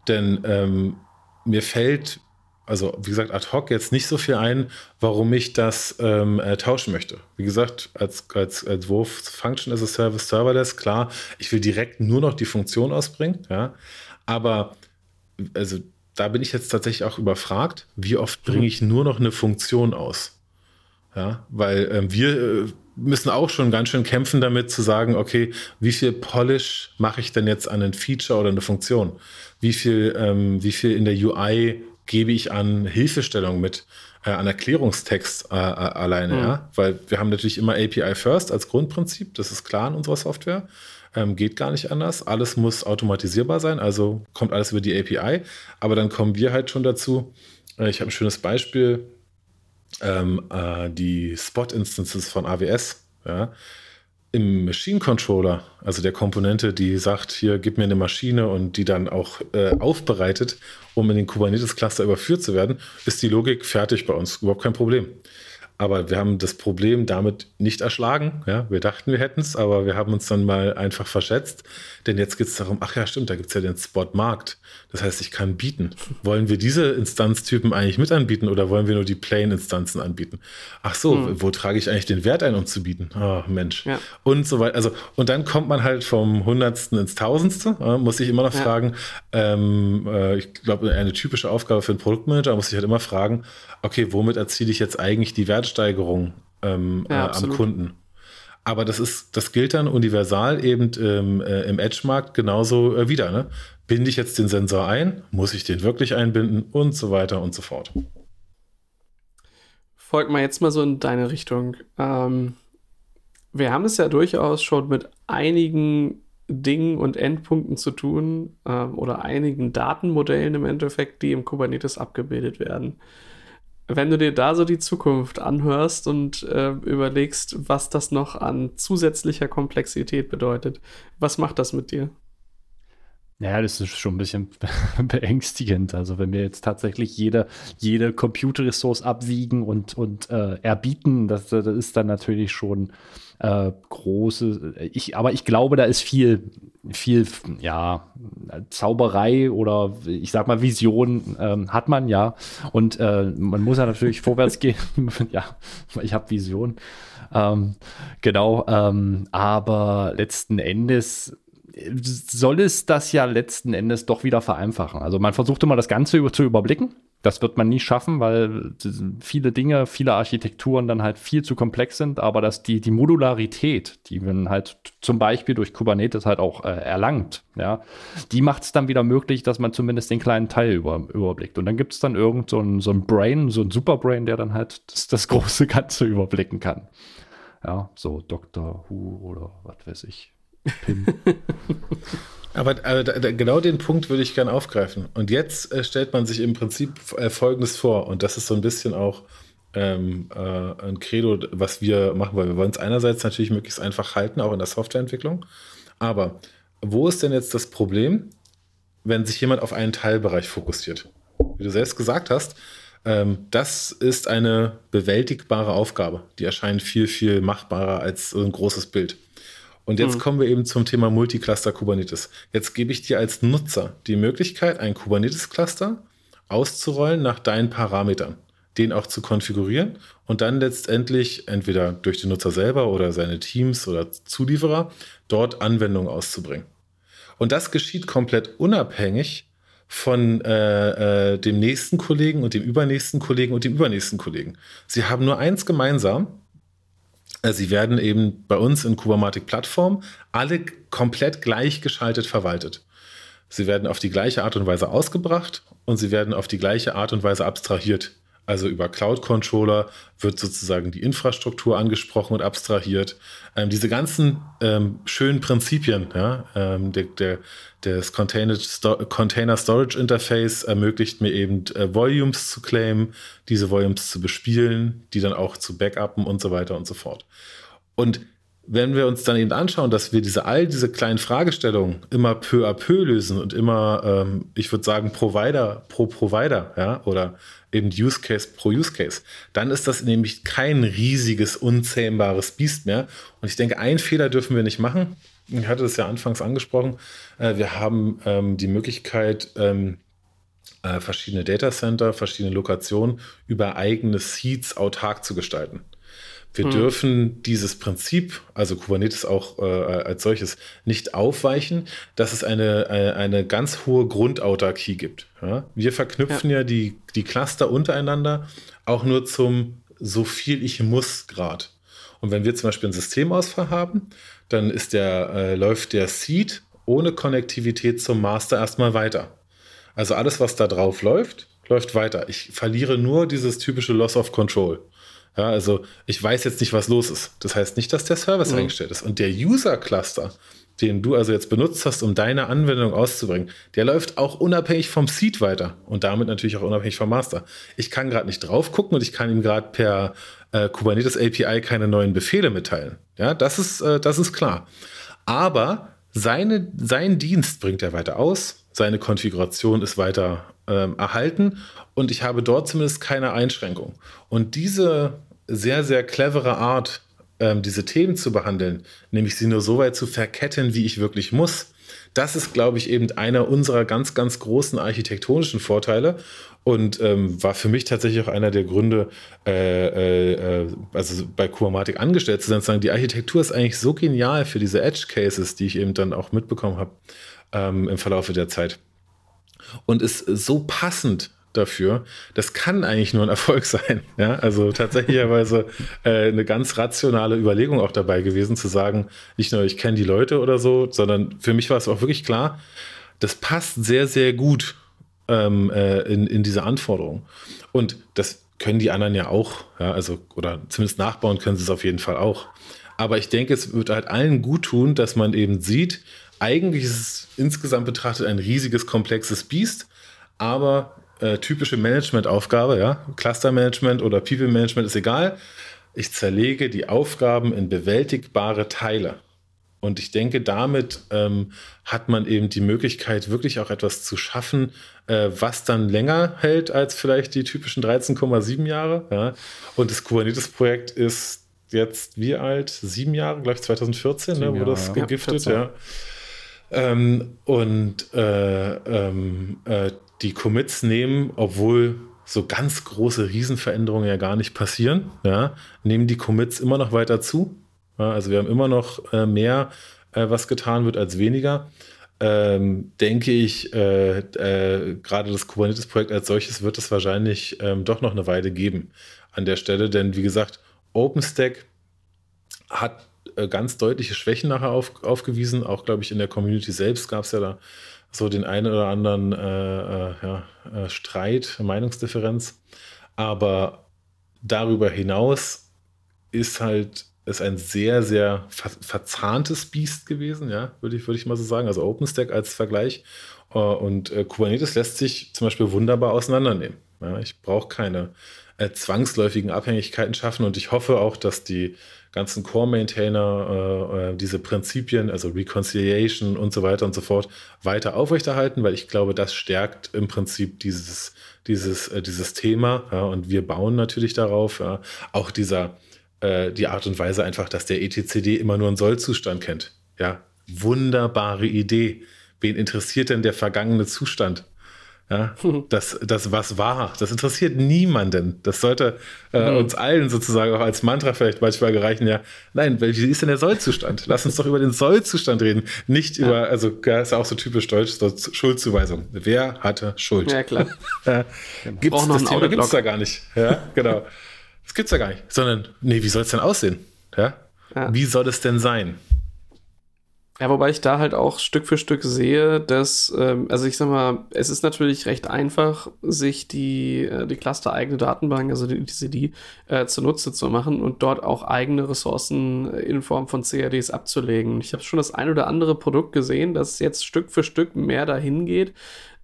Denn ähm, mir fällt also wie gesagt, ad hoc jetzt nicht so viel ein, warum ich das ähm, äh, tauschen möchte. Wie gesagt, als, als, als Wurf Function as a Service Serverless, klar, ich will direkt nur noch die Funktion ausbringen, ja. Aber also da bin ich jetzt tatsächlich auch überfragt, wie oft mhm. bringe ich nur noch eine Funktion aus? Ja, weil ähm, wir äh, müssen auch schon ganz schön kämpfen damit zu sagen, okay, wie viel Polish mache ich denn jetzt an ein Feature oder eine Funktion? Wie viel, ähm, wie viel in der UI gebe ich an Hilfestellung mit, äh, an Erklärungstext äh, äh, alleine, mhm. ja, weil wir haben natürlich immer API First als Grundprinzip, das ist klar in unserer Software. Ähm, geht gar nicht anders. Alles muss automatisierbar sein, also kommt alles über die API. Aber dann kommen wir halt schon dazu. Äh, ich habe ein schönes Beispiel. Ähm, äh, die Spot-Instances von AWS. Ja im Machine Controller, also der Komponente, die sagt, hier gib mir eine Maschine und die dann auch äh, aufbereitet, um in den Kubernetes-Cluster überführt zu werden, ist die Logik fertig bei uns. Überhaupt kein Problem. Aber wir haben das Problem damit nicht erschlagen. Ja, wir dachten, wir hätten es, aber wir haben uns dann mal einfach verschätzt. Denn jetzt geht es darum, ach ja, stimmt, da gibt es ja den Spot-Markt. Das heißt, ich kann bieten. Wollen wir diese Instanztypen eigentlich mit anbieten oder wollen wir nur die Plain-Instanzen anbieten? Ach so, hm. wo trage ich eigentlich den Wert ein, um zu bieten? Oh, Mensch. Ja. Und so weiter. Also, und dann kommt man halt vom Hundertsten ins Tausendste. Ja, muss ich immer noch ja. fragen. Ähm, äh, ich glaube, eine typische Aufgabe für einen Produktmanager muss ich halt immer fragen, okay, womit erziele ich jetzt eigentlich die Wertsteigerung ähm, ja, äh, am Kunden? Aber das ist, das gilt dann universal eben ähm, äh, im Edge-Markt genauso äh, wieder. Ne? Binde ich jetzt den Sensor ein? Muss ich den wirklich einbinden? Und so weiter und so fort. Folgt mal jetzt mal so in deine Richtung. Ähm, wir haben es ja durchaus schon mit einigen Dingen und Endpunkten zu tun äh, oder einigen Datenmodellen im Endeffekt, die im Kubernetes abgebildet werden wenn du dir da so die Zukunft anhörst und äh, überlegst, was das noch an zusätzlicher Komplexität bedeutet, was macht das mit dir? Ja, das ist schon ein bisschen beängstigend. Also wenn wir jetzt tatsächlich jede, jede Computerressource abwiegen und, und äh, erbieten, das, das ist dann natürlich schon äh, große. Ich, aber ich glaube, da ist viel, viel, ja, Zauberei oder ich sag mal Vision ähm, hat man ja. Und äh, man muss ja natürlich vorwärts gehen. ja, ich habe Vision. Ähm, genau, ähm, aber letzten Endes soll es das ja letzten Endes doch wieder vereinfachen. Also man versucht immer das Ganze über, zu überblicken. Das wird man nie schaffen, weil viele Dinge, viele Architekturen dann halt viel zu komplex sind, aber dass die, die Modularität, die man halt zum Beispiel durch Kubernetes halt auch äh, erlangt, ja, die macht es dann wieder möglich, dass man zumindest den kleinen Teil über, überblickt. Und dann gibt es dann irgend so ein, so ein Brain, so ein Superbrain, der dann halt das, das große Ganze überblicken kann. Ja, so Dr. Who oder was weiß ich. Pim. Aber äh, genau den Punkt würde ich gerne aufgreifen. Und jetzt äh, stellt man sich im Prinzip äh, Folgendes vor. Und das ist so ein bisschen auch ähm, äh, ein Credo, was wir machen, weil wir wollen es einerseits natürlich möglichst einfach halten, auch in der Softwareentwicklung. Aber wo ist denn jetzt das Problem, wenn sich jemand auf einen Teilbereich fokussiert? Wie du selbst gesagt hast, ähm, das ist eine bewältigbare Aufgabe. Die erscheint viel, viel machbarer als ein großes Bild. Und jetzt hm. kommen wir eben zum Thema Multicluster Kubernetes. Jetzt gebe ich dir als Nutzer die Möglichkeit, ein Kubernetes-Cluster auszurollen nach deinen Parametern, den auch zu konfigurieren und dann letztendlich entweder durch den Nutzer selber oder seine Teams oder Zulieferer dort Anwendungen auszubringen. Und das geschieht komplett unabhängig von äh, äh, dem nächsten Kollegen und dem übernächsten Kollegen und dem übernächsten Kollegen. Sie haben nur eins gemeinsam, Sie werden eben bei uns in Kubernetes Plattform alle komplett gleichgeschaltet verwaltet. Sie werden auf die gleiche Art und Weise ausgebracht und sie werden auf die gleiche Art und Weise abstrahiert. Also über Cloud Controller wird sozusagen die Infrastruktur angesprochen und abstrahiert. Ähm, diese ganzen ähm, schönen Prinzipien, ja, ähm, der, der, das Container, Sto Container Storage Interface ermöglicht mir eben äh, Volumes zu claimen, diese Volumes zu bespielen, die dann auch zu backuppen und so weiter und so fort. Und wenn wir uns dann eben anschauen, dass wir diese all diese kleinen Fragestellungen immer peu à peu lösen und immer, ähm, ich würde sagen, Provider pro Provider, ja, oder eben Use Case pro Use Case, dann ist das nämlich kein riesiges, unzähmbares Biest mehr. Und ich denke, einen Fehler dürfen wir nicht machen. Ich hatte das ja anfangs angesprochen. Äh, wir haben ähm, die Möglichkeit, ähm, äh, verschiedene Datacenter, verschiedene Lokationen über eigene Seeds autark zu gestalten. Wir hm. dürfen dieses Prinzip, also Kubernetes auch äh, als solches, nicht aufweichen, dass es eine, eine, eine ganz hohe Grundautarkie gibt. Ja? Wir verknüpfen ja, ja die, die Cluster untereinander auch nur zum so viel ich muss Grad. Und wenn wir zum Beispiel einen Systemausfall haben, dann ist der, äh, läuft der Seed ohne Konnektivität zum Master erstmal weiter. Also alles, was da drauf läuft, läuft weiter. Ich verliere nur dieses typische Loss of Control. Ja, also ich weiß jetzt nicht, was los ist. Das heißt nicht, dass der Service mhm. eingestellt ist. Und der User-Cluster, den du also jetzt benutzt hast, um deine Anwendung auszubringen, der läuft auch unabhängig vom Seed weiter und damit natürlich auch unabhängig vom Master. Ich kann gerade nicht drauf gucken und ich kann ihm gerade per äh, Kubernetes API keine neuen Befehle mitteilen. Ja, das ist, äh, das ist klar. Aber seine, sein Dienst bringt er weiter aus, seine Konfiguration ist weiter ähm, erhalten und ich habe dort zumindest keine Einschränkung. Und diese sehr, sehr clevere Art, ähm, diese Themen zu behandeln, nämlich sie nur so weit zu verketten, wie ich wirklich muss, das ist, glaube ich, eben einer unserer ganz, ganz großen architektonischen Vorteile und ähm, war für mich tatsächlich auch einer der Gründe, äh, äh, also bei Kubernetes angestellt zu sein, zu sagen, die Architektur ist eigentlich so genial für diese Edge Cases, die ich eben dann auch mitbekommen habe ähm, im Verlauf der Zeit und ist so passend dafür. Das kann eigentlich nur ein Erfolg sein. Ja, also tatsächlicherweise äh, eine ganz rationale Überlegung auch dabei gewesen, zu sagen, nicht nur ich kenne die Leute oder so, sondern für mich war es auch wirklich klar, das passt sehr, sehr gut ähm, äh, in, in diese Anforderung. Und das können die anderen ja auch, ja, also, oder zumindest nachbauen können sie es auf jeden Fall auch. Aber ich denke, es wird halt allen gut tun, dass man eben sieht, eigentlich ist es insgesamt betrachtet ein riesiges, komplexes Biest, aber äh, typische Managementaufgabe, ja, Clustermanagement oder People Management ist egal. Ich zerlege die Aufgaben in bewältigbare Teile. Und ich denke, damit ähm, hat man eben die Möglichkeit, wirklich auch etwas zu schaffen, äh, was dann länger hält als vielleicht die typischen 13,7 Jahre. Ja. Und das Kubernetes-Projekt ist jetzt wie alt? Sieben Jahre, glaube ich, 2014, ne, wurde das ja. gegiftet, ja. Ähm, und äh, ähm, äh, die Commits nehmen, obwohl so ganz große Riesenveränderungen ja gar nicht passieren, ja, nehmen die Commits immer noch weiter zu. Ja, also wir haben immer noch äh, mehr äh, was getan wird, als weniger. Ähm, denke ich, äh, äh, gerade das Kubernetes-Projekt als solches wird es wahrscheinlich ähm, doch noch eine Weile geben an der Stelle, denn wie gesagt, OpenStack hat ganz deutliche Schwächen nachher auf, aufgewiesen. Auch, glaube ich, in der Community selbst gab es ja da so den einen oder anderen äh, äh, ja, äh, Streit, Meinungsdifferenz. Aber darüber hinaus ist halt ist ein sehr, sehr ver verzahntes Biest gewesen, ja, würde ich, würde ich mal so sagen. Also OpenStack als Vergleich. Äh, und äh, Kubernetes lässt sich zum Beispiel wunderbar auseinandernehmen. Ja, ich brauche keine äh, zwangsläufigen Abhängigkeiten schaffen und ich hoffe auch, dass die ganzen Core-Maintainer äh, äh, diese Prinzipien, also Reconciliation und so weiter und so fort, weiter aufrechterhalten, weil ich glaube, das stärkt im Prinzip dieses, dieses, äh, dieses Thema. Ja, und wir bauen natürlich darauf. Ja, auch dieser, äh, die Art und Weise einfach, dass der etcd immer nur einen Sollzustand kennt. Ja, wunderbare Idee. Wen interessiert denn der vergangene Zustand? Ja, das, das was war, das interessiert niemanden. Das sollte äh, mhm. uns allen sozusagen auch als Mantra vielleicht manchmal gereichen. Ja, nein, wie ist denn der Sollzustand? Lass uns doch über den Sollzustand reden, nicht ja. über, also ja, ist auch so typisch deutsch, so Schuldzuweisung. Wer hatte Schuld? Ja, klar. äh, gibt's, das Thema gibt es da gar nicht. Ja, genau. Das gibt's da gar nicht. Sondern, nee, wie soll es denn aussehen? Ja? ja? Wie soll es denn sein? Ja, wobei ich da halt auch Stück für Stück sehe, dass, ähm, also ich sag mal, es ist natürlich recht einfach, sich die, äh, die cluster-eigene Datenbank, also die ETCD, äh, zunutze zu machen und dort auch eigene Ressourcen in Form von CADs abzulegen. Ich habe schon das ein oder andere Produkt gesehen, das jetzt Stück für Stück mehr dahin geht,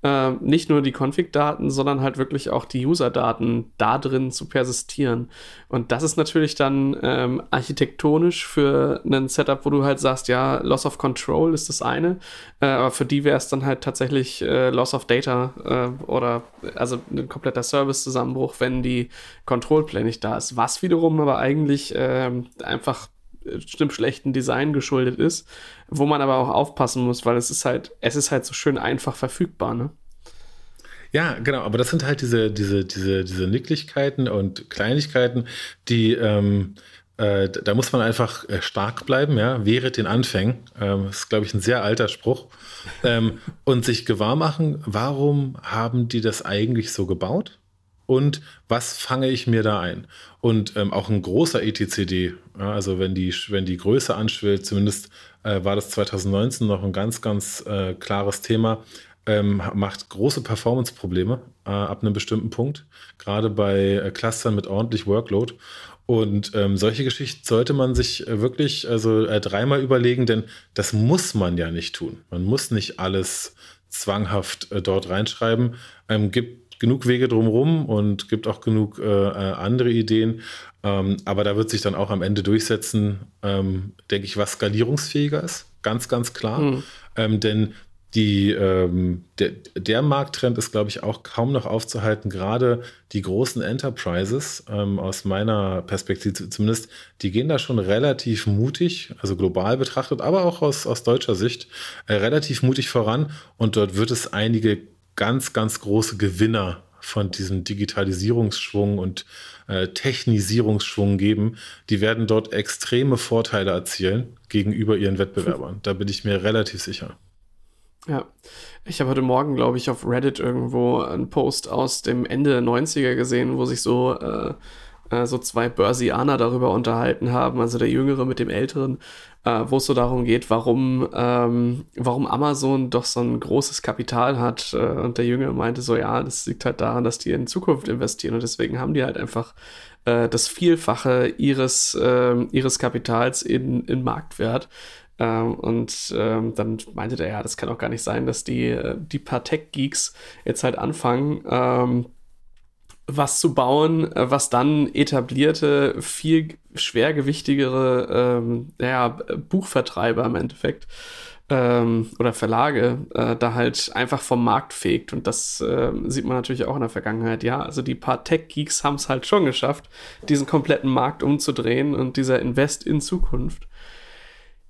äh, nicht nur die Config-Daten, sondern halt wirklich auch die User-Daten da drin zu persistieren. Und das ist natürlich dann ähm, architektonisch für ein Setup, wo du halt sagst, ja, Loss of Control ist das eine, äh, aber für die wäre es dann halt tatsächlich äh, Loss of Data äh, oder also ein kompletter Service-Zusammenbruch, wenn die Control-Plane nicht da ist. Was wiederum aber eigentlich ähm, einfach dem schlechten Design geschuldet ist, wo man aber auch aufpassen muss, weil es ist halt, es ist halt so schön einfach verfügbar, ne? Ja, genau, aber das sind halt diese, diese, diese, diese Nicklichkeiten und Kleinigkeiten, die, ähm, äh, da muss man einfach äh, stark bleiben, ja, während den Anfängen. Ähm, ist, glaube ich, ein sehr alter Spruch. Ähm, und sich gewahr machen, warum haben die das eigentlich so gebaut? Und was fange ich mir da ein? Und ähm, auch ein großer ETCD, ja, also wenn die, wenn die Größe anschwillt, zumindest äh, war das 2019 noch ein ganz, ganz äh, klares Thema, ähm, macht große Performance-Probleme äh, ab einem bestimmten Punkt, gerade bei äh, Clustern mit ordentlich Workload. Und ähm, solche Geschichten sollte man sich äh, wirklich also äh, dreimal überlegen, denn das muss man ja nicht tun. Man muss nicht alles zwanghaft dort reinschreiben. Ähm, gibt genug Wege drumherum und gibt auch genug äh, äh, andere Ideen. Ähm, aber da wird sich dann auch am Ende durchsetzen, ähm, denke ich, was skalierungsfähiger ist. Ganz, ganz klar. Mhm. Ähm, denn die, ähm, der, der, Markttrend ist, glaube ich, auch kaum noch aufzuhalten. Gerade die großen Enterprises, ähm, aus meiner Perspektive zumindest, die gehen da schon relativ mutig, also global betrachtet, aber auch aus, aus deutscher Sicht, äh, relativ mutig voran. Und dort wird es einige ganz, ganz große Gewinner von diesem Digitalisierungsschwung und äh, Technisierungsschwung geben, die werden dort extreme Vorteile erzielen gegenüber ihren Wettbewerbern. Da bin ich mir relativ sicher. Ja, ich habe heute Morgen, glaube ich, auf Reddit irgendwo einen Post aus dem Ende der 90er gesehen, wo sich so, äh, äh, so zwei Börsianer darüber unterhalten haben, also der Jüngere mit dem Älteren, äh, wo es so darum geht, warum, ähm, warum Amazon doch so ein großes Kapital hat. Äh, und der Jüngere meinte so, ja, das liegt halt daran, dass die in Zukunft investieren und deswegen haben die halt einfach äh, das Vielfache ihres, ähm, ihres Kapitals in, in Marktwert. Ähm, und ähm, dann meinte der, ja, das kann auch gar nicht sein, dass die, äh, die paar Tech-Geeks jetzt halt anfangen, ähm, was zu bauen, äh, was dann etablierte, viel schwergewichtigere ähm, ja, Buchvertreiber im Endeffekt ähm, oder Verlage äh, da halt einfach vom Markt fegt. Und das äh, sieht man natürlich auch in der Vergangenheit. Ja, also die paar Tech-Geeks haben es halt schon geschafft, diesen kompletten Markt umzudrehen und dieser Invest in Zukunft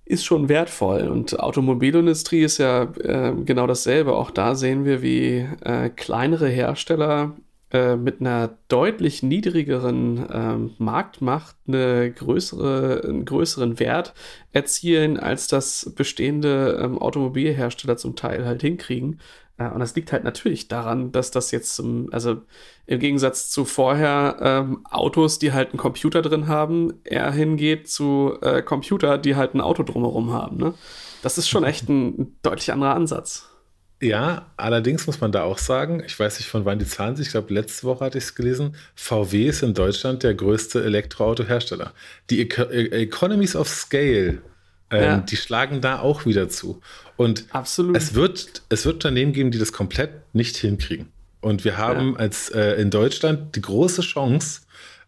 ist schon wertvoll. Und Automobilindustrie ist ja äh, genau dasselbe. Auch da sehen wir, wie äh, kleinere Hersteller äh, mit einer deutlich niedrigeren ähm, Marktmacht eine größere, einen größeren Wert erzielen, als das bestehende ähm, Automobilhersteller zum Teil halt hinkriegen. Äh, und das liegt halt natürlich daran, dass das jetzt, zum, also im Gegensatz zu vorher ähm, Autos, die halt einen Computer drin haben, eher hingeht zu äh, Computer, die halt ein Auto drumherum haben. Ne? Das ist schon echt ein, ein deutlich anderer Ansatz. Ja, allerdings muss man da auch sagen, ich weiß nicht, von wann die Zahlen sind, ich glaube, letzte Woche hatte ich es gelesen, VW ist in Deutschland der größte Elektroautohersteller. Die Eco Economies of Scale, ähm, ja. die schlagen da auch wieder zu. Und Absolut. Es, wird, es wird Unternehmen geben, die das komplett nicht hinkriegen. Und wir haben ja. als äh, in Deutschland die große Chance,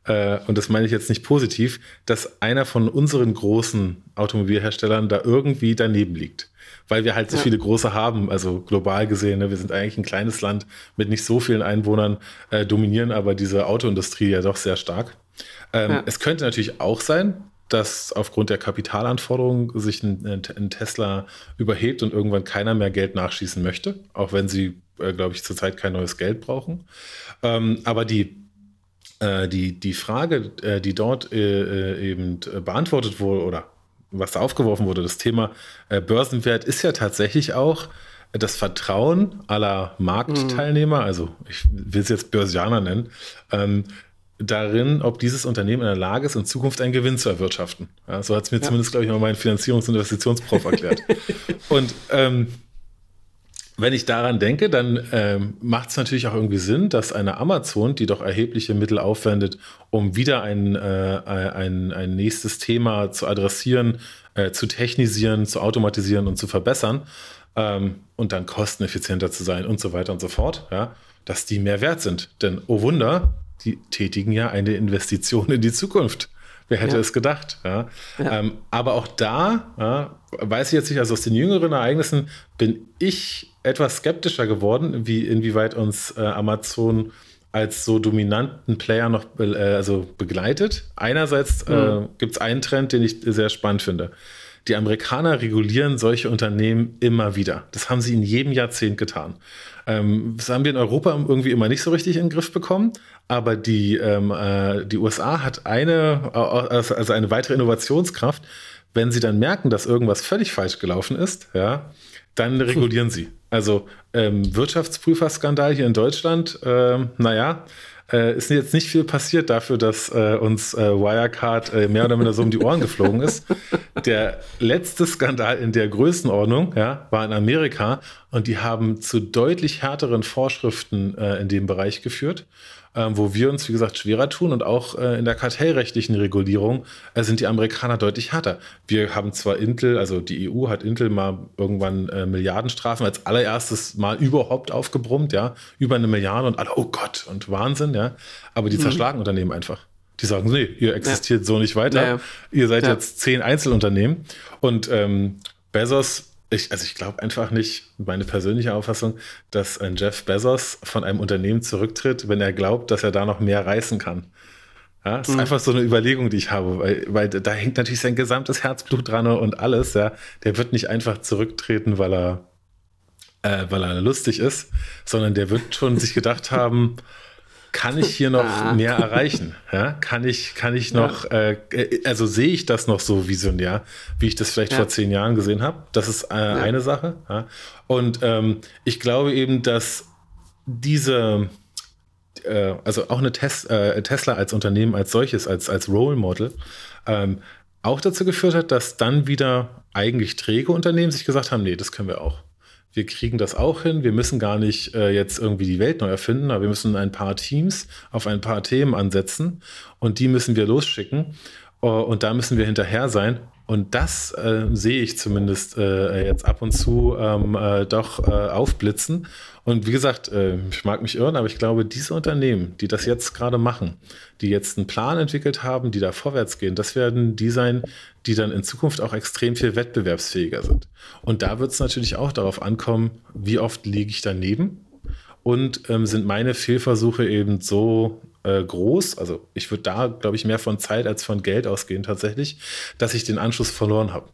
äh, und das meine ich jetzt nicht positiv, dass einer von unseren großen Automobilherstellern da irgendwie daneben liegt weil wir halt so ja. viele große haben, also global gesehen. Ne, wir sind eigentlich ein kleines Land mit nicht so vielen Einwohnern, äh, dominieren aber diese Autoindustrie ja doch sehr stark. Ähm, ja. Es könnte natürlich auch sein, dass aufgrund der Kapitalanforderungen sich ein, ein, Tesla überhebt und irgendwann keiner mehr Geld nachschießen möchte, auch wenn sie, äh, glaube ich, zurzeit kein neues Geld brauchen. Ähm, aber die äh, die, die Frage, äh, die dort äh, eben beantwortet wurde oder was da aufgeworfen wurde, das Thema äh, Börsenwert ist ja tatsächlich auch das Vertrauen aller Marktteilnehmer, mhm. also ich will es jetzt Börsianer nennen, ähm, darin, ob dieses Unternehmen in der Lage ist, in Zukunft einen Gewinn zu erwirtschaften. Ja, so hat es mir ja. zumindest, glaube ich, mal mein Finanzierungs- und Investitionsprof erklärt. und ähm, wenn ich daran denke, dann ähm, macht es natürlich auch irgendwie Sinn, dass eine Amazon, die doch erhebliche Mittel aufwendet, um wieder ein, äh, ein, ein nächstes Thema zu adressieren, äh, zu technisieren, zu automatisieren und zu verbessern ähm, und dann kosteneffizienter zu sein und so weiter und so fort, ja, dass die mehr wert sind. Denn, oh Wunder, die tätigen ja eine Investition in die Zukunft. Wer hätte ja. es gedacht? Ja? Ja. Ähm, aber auch da weiß ich jetzt nicht, also aus den jüngeren Ereignissen bin ich etwas skeptischer geworden, wie inwieweit uns äh, Amazon als so dominanten Player noch be äh, also begleitet. Einerseits äh, mhm. äh, gibt es einen Trend, den ich sehr spannend finde. Die Amerikaner regulieren solche Unternehmen immer wieder. Das haben sie in jedem Jahrzehnt getan. Ähm, das haben wir in Europa irgendwie immer nicht so richtig in den Griff bekommen. Aber die, ähm, äh, die USA hat eine, also eine weitere Innovationskraft. Wenn sie dann merken, dass irgendwas völlig falsch gelaufen ist, ja, dann regulieren sie. Also ähm, Wirtschaftsprüferskandal hier in Deutschland, ähm, naja, äh, ist jetzt nicht viel passiert dafür, dass äh, uns äh, Wirecard äh, mehr oder minder so um die Ohren geflogen ist. Der letzte Skandal in der Größenordnung ja, war in Amerika und die haben zu deutlich härteren Vorschriften äh, in dem Bereich geführt wo wir uns, wie gesagt, schwerer tun und auch äh, in der kartellrechtlichen Regulierung äh, sind die Amerikaner deutlich härter. Wir haben zwar Intel, also die EU hat Intel mal irgendwann äh, Milliardenstrafen als allererstes Mal überhaupt aufgebrummt, ja, über eine Milliarde und alle, oh Gott, und Wahnsinn, ja, aber die mhm. zerschlagen Unternehmen einfach. Die sagen, nee, ihr existiert ja. so nicht weiter. Ja, Ihr seid jetzt zehn Einzelunternehmen. Und ähm, Bezos ich, also ich glaube einfach nicht, meine persönliche Auffassung, dass ein Jeff Bezos von einem Unternehmen zurücktritt, wenn er glaubt, dass er da noch mehr reißen kann. Ja, das mhm. ist einfach so eine Überlegung, die ich habe, weil, weil da hängt natürlich sein gesamtes Herzblut dran und alles. Ja, der wird nicht einfach zurücktreten, weil er, äh, weil er lustig ist, sondern der wird schon sich gedacht haben, kann ich hier noch ah. mehr erreichen? Ja? Kann ich, kann ich noch, ja. äh, also sehe ich das noch so visionär, wie ich das vielleicht ja. vor zehn Jahren gesehen habe? Das ist äh, eine Sache. Und ähm, ich glaube eben, dass diese, äh, also auch eine Tes äh, Tesla als Unternehmen als solches, als, als Role Model, ähm, auch dazu geführt hat, dass dann wieder eigentlich träge Unternehmen sich gesagt haben, nee, das können wir auch wir kriegen das auch hin. Wir müssen gar nicht äh, jetzt irgendwie die Welt neu erfinden, aber wir müssen ein paar Teams auf ein paar Themen ansetzen und die müssen wir losschicken. Uh, und da müssen wir hinterher sein. Und das äh, sehe ich zumindest äh, jetzt ab und zu ähm, äh, doch äh, aufblitzen. Und wie gesagt, äh, ich mag mich irren, aber ich glaube, diese Unternehmen, die das jetzt gerade machen, die jetzt einen Plan entwickelt haben, die da vorwärts gehen, das werden die sein, die dann in Zukunft auch extrem viel wettbewerbsfähiger sind. Und da wird es natürlich auch darauf ankommen, wie oft liege ich daneben und ähm, sind meine Fehlversuche eben so äh, groß, also ich würde da, glaube ich, mehr von Zeit als von Geld ausgehen tatsächlich, dass ich den Anschluss verloren habe.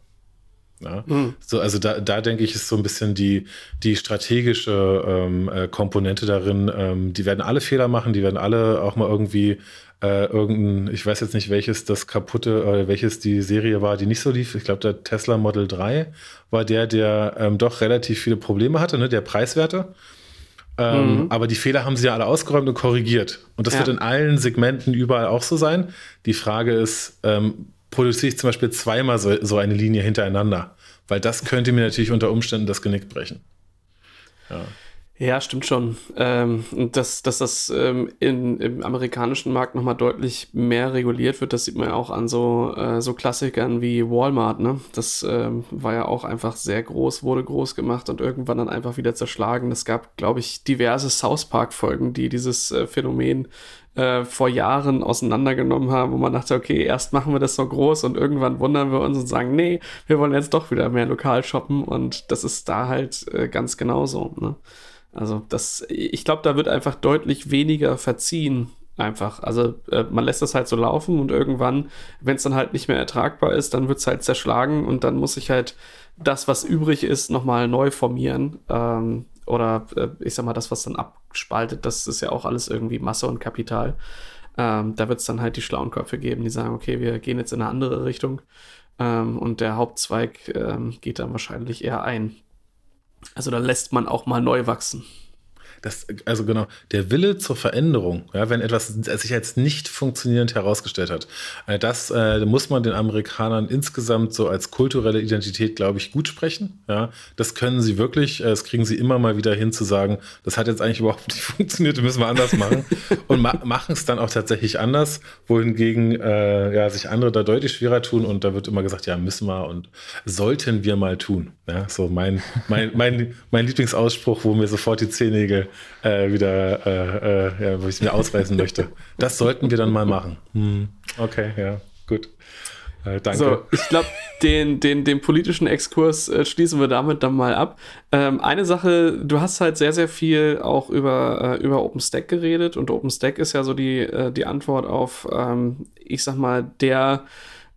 Ja? Mhm. So, also da, da denke ich, ist so ein bisschen die, die strategische ähm, äh, Komponente darin. Ähm, die werden alle Fehler machen, die werden alle auch mal irgendwie äh, irgendein, ich weiß jetzt nicht, welches das kaputte, äh, welches die Serie war, die nicht so lief. Ich glaube, der Tesla Model 3 war der, der ähm, doch relativ viele Probleme hatte, ne? der Preiswerte. Ähm, mhm. Aber die Fehler haben sie ja alle ausgeräumt und korrigiert. Und das ja. wird in allen Segmenten überall auch so sein. Die Frage ist, ähm, produziere ich zum Beispiel zweimal so, so eine Linie hintereinander? Weil das könnte mir natürlich unter Umständen das Genick brechen. Ja. Ja, stimmt schon. Ähm, dass, dass das ähm, in, im amerikanischen Markt nochmal deutlich mehr reguliert wird, das sieht man ja auch an so, äh, so Klassikern wie Walmart. Ne? Das ähm, war ja auch einfach sehr groß, wurde groß gemacht und irgendwann dann einfach wieder zerschlagen. Es gab, glaube ich, diverse South Park-Folgen, die dieses äh, Phänomen äh, vor Jahren auseinandergenommen haben, wo man dachte, okay, erst machen wir das so groß und irgendwann wundern wir uns und sagen, nee, wir wollen jetzt doch wieder mehr lokal shoppen und das ist da halt äh, ganz genauso. Ne? Also das, ich glaube, da wird einfach deutlich weniger verziehen. Einfach. Also äh, man lässt das halt so laufen und irgendwann, wenn es dann halt nicht mehr ertragbar ist, dann wird es halt zerschlagen und dann muss ich halt das, was übrig ist, nochmal neu formieren. Ähm, oder äh, ich sag mal, das, was dann abspaltet, das ist ja auch alles irgendwie Masse und Kapital. Ähm, da wird es dann halt die schlauen Köpfe geben, die sagen, okay, wir gehen jetzt in eine andere Richtung. Ähm, und der Hauptzweig ähm, geht dann wahrscheinlich eher ein. Also da lässt man auch mal neu wachsen. Das, also genau, der Wille zur Veränderung, ja, wenn etwas sich als nicht funktionierend herausgestellt hat, äh, das äh, muss man den Amerikanern insgesamt so als kulturelle Identität, glaube ich, gut sprechen. Ja, das können sie wirklich, äh, das kriegen sie immer mal wieder hin zu sagen, das hat jetzt eigentlich überhaupt nicht funktioniert, das müssen wir anders machen. und ma machen es dann auch tatsächlich anders, wohingegen äh, ja, sich andere da deutlich schwerer tun und da wird immer gesagt, ja, müssen wir und sollten wir mal tun. Ja, so mein, mein, mein, mein Lieblingsausspruch, wo mir sofort die Zehennägel äh, wieder, äh, äh, ja, wo ich es mir ausweisen möchte. Das sollten wir dann mal machen. Hm. Okay, ja, gut. Äh, danke. So, ich glaube, den, den, den politischen Exkurs äh, schließen wir damit dann mal ab. Ähm, eine Sache, du hast halt sehr, sehr viel auch über, äh, über OpenStack geredet und OpenStack ist ja so die, die Antwort auf, ähm, ich sag mal, der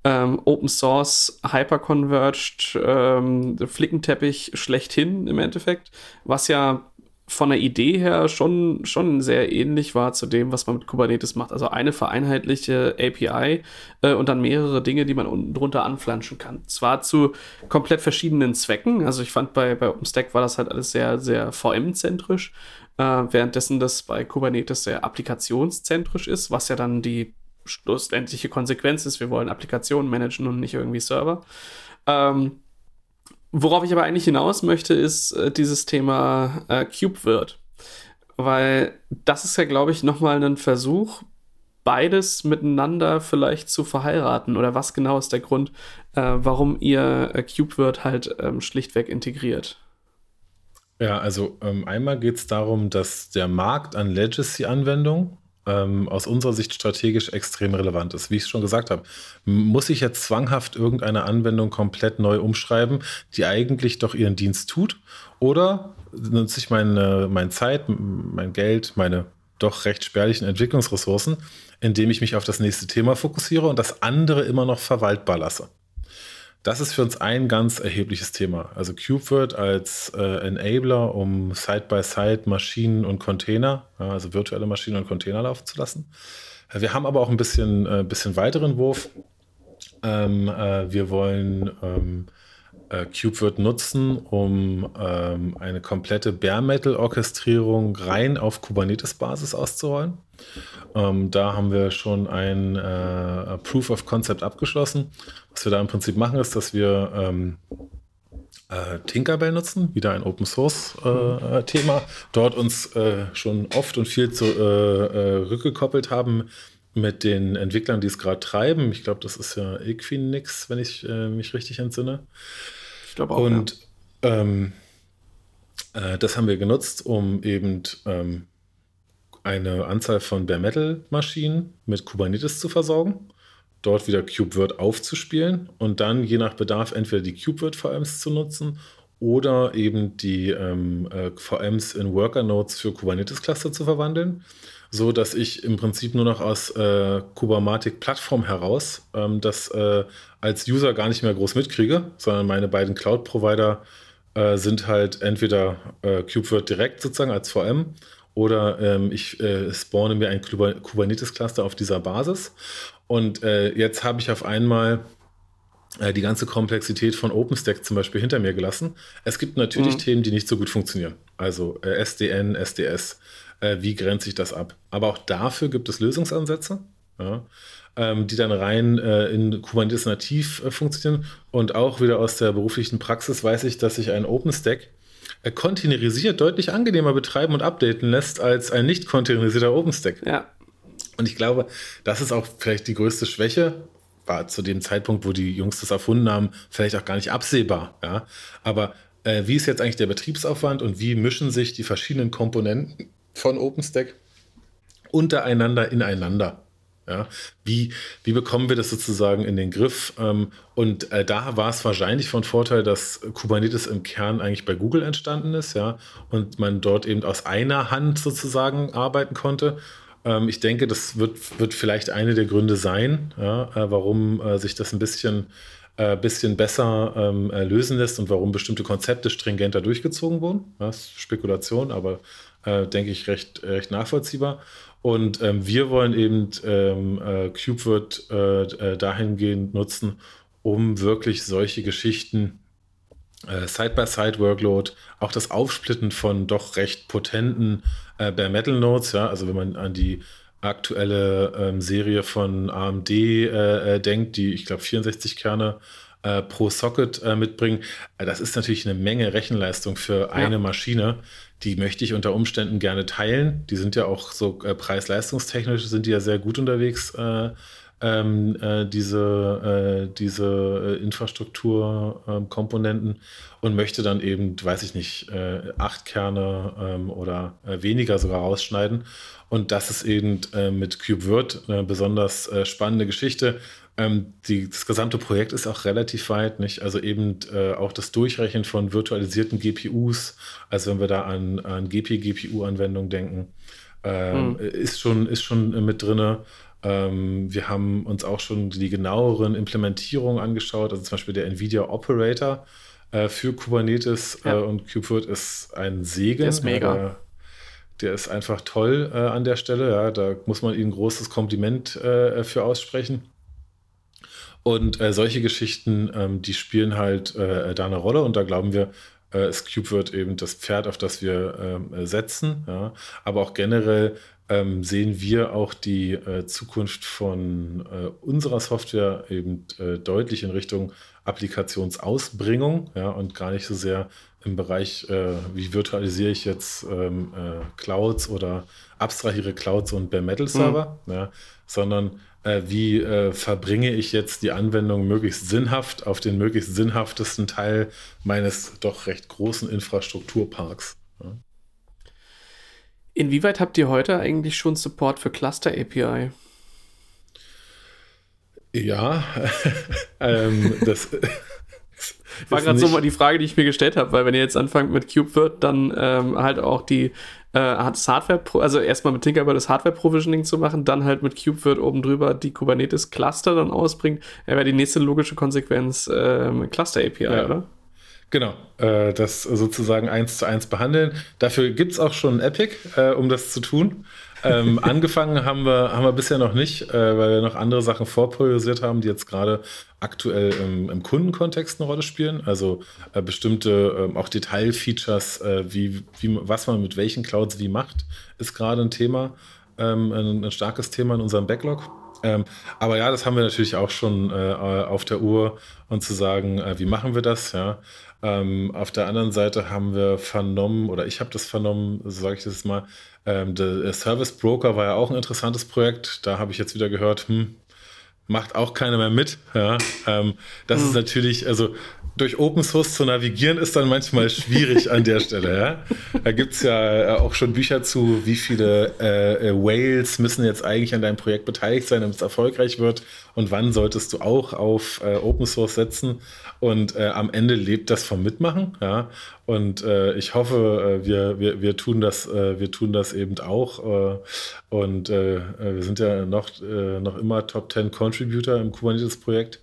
ähm, Open Source Hyperconverged ähm, Flickenteppich schlechthin im Endeffekt, was ja von der Idee her schon, schon sehr ähnlich war zu dem, was man mit Kubernetes macht. Also eine vereinheitliche API äh, und dann mehrere Dinge, die man unten drunter anflanschen kann. Zwar zu komplett verschiedenen Zwecken. Also ich fand bei, bei OpenStack war das halt alles sehr, sehr VM-zentrisch, äh, währenddessen das bei Kubernetes sehr applikationszentrisch ist, was ja dann die schlussendliche Konsequenz ist. Wir wollen Applikationen managen und nicht irgendwie Server. Ähm, Worauf ich aber eigentlich hinaus möchte, ist äh, dieses Thema äh, CubeWirt. Weil das ist ja, glaube ich, nochmal ein Versuch, beides miteinander vielleicht zu verheiraten. Oder was genau ist der Grund, äh, warum ihr äh, CubeWirt halt ähm, schlichtweg integriert? Ja, also ähm, einmal geht es darum, dass der Markt an Legacy-Anwendungen ähm, aus unserer Sicht strategisch extrem relevant ist. Wie ich schon gesagt habe, muss ich jetzt zwanghaft irgendeine Anwendung komplett neu umschreiben, die eigentlich doch ihren Dienst tut? Oder nutze ich meine, meine Zeit, mein Geld, meine doch recht spärlichen Entwicklungsressourcen, indem ich mich auf das nächste Thema fokussiere und das andere immer noch verwaltbar lasse? Das ist für uns ein ganz erhebliches Thema. Also KubeWirt als äh, Enabler, um Side-by-Side Maschinen und Container, ja, also virtuelle Maschinen und Container laufen zu lassen. Äh, wir haben aber auch ein bisschen, äh, bisschen weiteren Wurf. Ähm, äh, wir wollen ähm, äh, KubeWirt nutzen, um ähm, eine komplette Bare Metal Orchestrierung rein auf Kubernetes-Basis auszurollen. Ähm, da haben wir schon ein äh, Proof of Concept abgeschlossen. Was wir da im Prinzip machen, ist, dass wir ähm, äh, Tinkerbell nutzen, wieder ein Open Source äh, Thema. Dort uns äh, schon oft und viel zu, äh, rückgekoppelt haben mit den Entwicklern, die es gerade treiben. Ich glaube, das ist ja Equinix, wenn ich mich richtig entsinne. Ich glaube auch. Und ja. ähm, das haben wir genutzt, um eben ähm, eine Anzahl von Bare Metal Maschinen mit Kubernetes zu versorgen, dort wieder KubeWirt aufzuspielen und dann je nach Bedarf entweder die KubeWirt VMs zu nutzen oder eben die ähm, äh, VMs in Worker Nodes für Kubernetes Cluster zu verwandeln. so dass ich im Prinzip nur noch aus äh, Kubernetes Plattform heraus ähm, das äh, als User gar nicht mehr groß mitkriege, sondern meine beiden Cloud-Provider äh, sind halt entweder äh, KubeVirt direkt sozusagen als VM oder ähm, ich äh, spawne mir ein Kubernetes-Cluster auf dieser Basis. Und äh, jetzt habe ich auf einmal äh, die ganze Komplexität von OpenStack zum Beispiel hinter mir gelassen. Es gibt natürlich mhm. Themen, die nicht so gut funktionieren. Also äh, SDN, SDS, äh, wie grenzt sich das ab? Aber auch dafür gibt es Lösungsansätze. Ja ähm, die dann rein äh, in Kubernetes nativ äh, funktionieren. Und auch wieder aus der beruflichen Praxis weiß ich, dass sich ein OpenStack containerisiert deutlich angenehmer betreiben und updaten lässt als ein nicht containerisierter OpenStack. Ja. Und ich glaube, das ist auch vielleicht die größte Schwäche. War zu dem Zeitpunkt, wo die Jungs das erfunden haben, vielleicht auch gar nicht absehbar. Ja? Aber äh, wie ist jetzt eigentlich der Betriebsaufwand und wie mischen sich die verschiedenen Komponenten von OpenStack untereinander ineinander? Ja, wie, wie bekommen wir das sozusagen in den Griff? Ähm, und äh, da war es wahrscheinlich von Vorteil, dass Kubernetes im Kern eigentlich bei Google entstanden ist, ja, und man dort eben aus einer Hand sozusagen arbeiten konnte. Ähm, ich denke, das wird, wird vielleicht eine der Gründe sein, ja, äh, warum äh, sich das ein bisschen, bisschen besser ähm, äh, lösen lässt und warum bestimmte Konzepte stringenter durchgezogen wurden. Das ist Spekulation, aber denke ich recht, recht nachvollziehbar. Und ähm, wir wollen eben ähm, äh, KubeVirt äh, äh, dahingehend nutzen, um wirklich solche Geschichten, äh, Side-by-Side-Workload, auch das Aufsplitten von doch recht potenten äh, Bare Metal Nodes, ja, also wenn man an die aktuelle ähm, Serie von AMD äh, äh, denkt, die ich glaube 64 Kerne äh, pro Socket mitbringen. Das ist natürlich eine Menge Rechenleistung für eine ja. Maschine. Die möchte ich unter Umständen gerne teilen. Die sind ja auch so äh, preis-leistungstechnisch sind die ja sehr gut unterwegs. Äh, ähm, äh, diese, diese Infrastrukturkomponenten und möchte dann eben, weiß ich nicht, acht Kerne ähm, oder weniger sogar rausschneiden. Und das ist eben mit KubeVirt eine besonders spannende Geschichte ähm, die, das gesamte Projekt ist auch relativ weit, nicht? Also eben äh, auch das Durchrechnen von virtualisierten GPUs, also wenn wir da an, an GP-GPU-Anwendungen denken, ähm, hm. ist, schon, ist schon mit drin. Ähm, wir haben uns auch schon die genaueren Implementierungen angeschaut, also zum Beispiel der NVIDIA Operator äh, für Kubernetes ja. äh, und KubeVirt ist ein Segen. Der ist mega. Der, der ist einfach toll äh, an der Stelle. Ja, da muss man ihnen ein großes Kompliment äh, für aussprechen. Und äh, solche Geschichten, ähm, die spielen halt äh, da eine Rolle und da glauben wir, äh, Cube wird eben das Pferd, auf das wir ähm, setzen. Ja. Aber auch generell ähm, sehen wir auch die äh, Zukunft von äh, unserer Software eben äh, deutlich in Richtung Applikationsausbringung ja, und gar nicht so sehr im Bereich, äh, wie virtualisiere ich jetzt ähm, äh, Clouds oder abstrahiere Clouds und Bare Metal Server, mhm. ja, sondern äh, wie äh, verbringe ich jetzt die Anwendung möglichst sinnhaft auf den möglichst sinnhaftesten Teil meines doch recht großen Infrastrukturparks. Ja. Inwieweit habt ihr heute eigentlich schon Support für Cluster API? Ja, ähm, das war gerade so mal die Frage, die ich mir gestellt habe, weil wenn ihr jetzt anfangt mit KubeVirt, dann ähm, halt auch die äh, das Hardware, also erstmal mit Tinkerbell das Hardware-Provisioning zu machen, dann halt mit KubeVirt oben drüber die Kubernetes-Cluster dann ausbringt, wäre die nächste logische Konsequenz ähm, Cluster-API, ja. oder? Genau, äh, das sozusagen eins zu eins behandeln. Dafür gibt es auch schon ein Epic, äh, um das zu tun. Ähm, angefangen haben wir, haben wir bisher noch nicht, äh, weil wir noch andere Sachen vorpriorisiert haben, die jetzt gerade aktuell im, im, Kundenkontext eine Rolle spielen. Also äh, bestimmte äh, auch Detailfeatures, äh, wie, wie, was man mit welchen Clouds wie macht, ist gerade ein Thema, ähm, ein, ein, starkes Thema in unserem Backlog. Ähm, aber ja, das haben wir natürlich auch schon äh, auf der Uhr und zu sagen, äh, wie machen wir das? Ja. Ähm, auf der anderen Seite haben wir vernommen, oder ich habe das vernommen, so sage ich das mal, ähm, der Service Broker war ja auch ein interessantes Projekt. Da habe ich jetzt wieder gehört, hm, macht auch keiner mehr mit. Ja, ähm, das mhm. ist natürlich, also durch Open Source zu navigieren ist dann manchmal schwierig an der Stelle. Ja? Da gibt es ja äh, auch schon Bücher zu, wie viele äh, äh, Whales müssen jetzt eigentlich an deinem Projekt beteiligt sein, damit es erfolgreich wird und wann solltest du auch auf äh, Open Source setzen. Und äh, am Ende lebt das vom Mitmachen. Ja? Und ich hoffe, wir, wir, wir, tun das, wir tun das eben auch. und wir sind ja noch, noch immer Top 10 Contributor im Kubernetes-Projekt.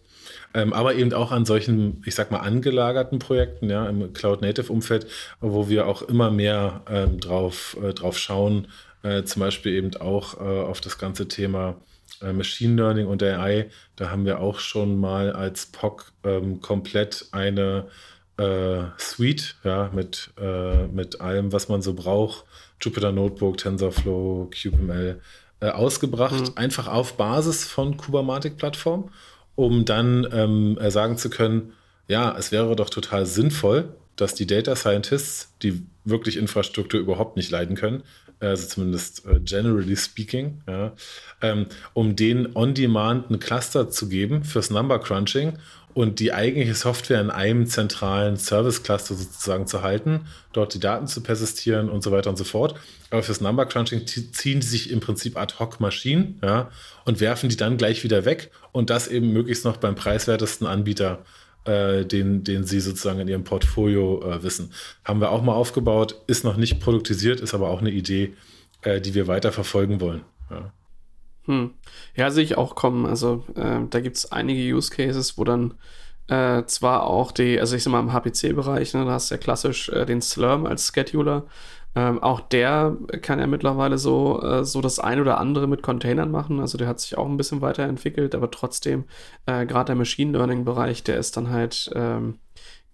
Ähm, aber eben auch an solchen, ich sag mal, angelagerten Projekten, ja, im Cloud-Native-Umfeld, wo wir auch immer mehr ähm, drauf, äh, drauf schauen, äh, zum Beispiel eben auch äh, auf das ganze Thema äh, Machine Learning und AI. Da haben wir auch schon mal als POC ähm, komplett eine äh, Suite, ja, mit, äh, mit allem, was man so braucht, Jupyter Notebook, TensorFlow, CubeML, ausgebracht, mhm. einfach auf Basis von Kubernetes-Plattform um dann ähm, äh, sagen zu können, ja, es wäre doch total sinnvoll, dass die Data Scientists, die wirklich Infrastruktur überhaupt nicht leiden können, also zumindest äh, generally speaking, ja, ähm, um denen on-demand ein Cluster zu geben fürs Number Crunching und die eigentliche Software in einem zentralen Service-Cluster sozusagen zu halten, dort die Daten zu persistieren und so weiter und so fort. Aber fürs Number Crunching ziehen die sich im Prinzip ad hoc Maschinen ja, und werfen die dann gleich wieder weg und das eben möglichst noch beim preiswertesten Anbieter, äh, den, den sie sozusagen in ihrem Portfolio äh, wissen. Haben wir auch mal aufgebaut, ist noch nicht produktisiert, ist aber auch eine Idee, äh, die wir weiter verfolgen wollen. Ja. Hm. Ja, sehe ich auch kommen. Also äh, da gibt es einige Use Cases, wo dann äh, zwar auch die, also ich sag mal im HPC-Bereich, ne, da hast du ja klassisch äh, den Slurm als Scheduler. Ähm, auch der kann ja mittlerweile so, äh, so das ein oder andere mit Containern machen. Also der hat sich auch ein bisschen weiterentwickelt, aber trotzdem, äh, gerade der Machine Learning-Bereich, der ist dann halt, ähm,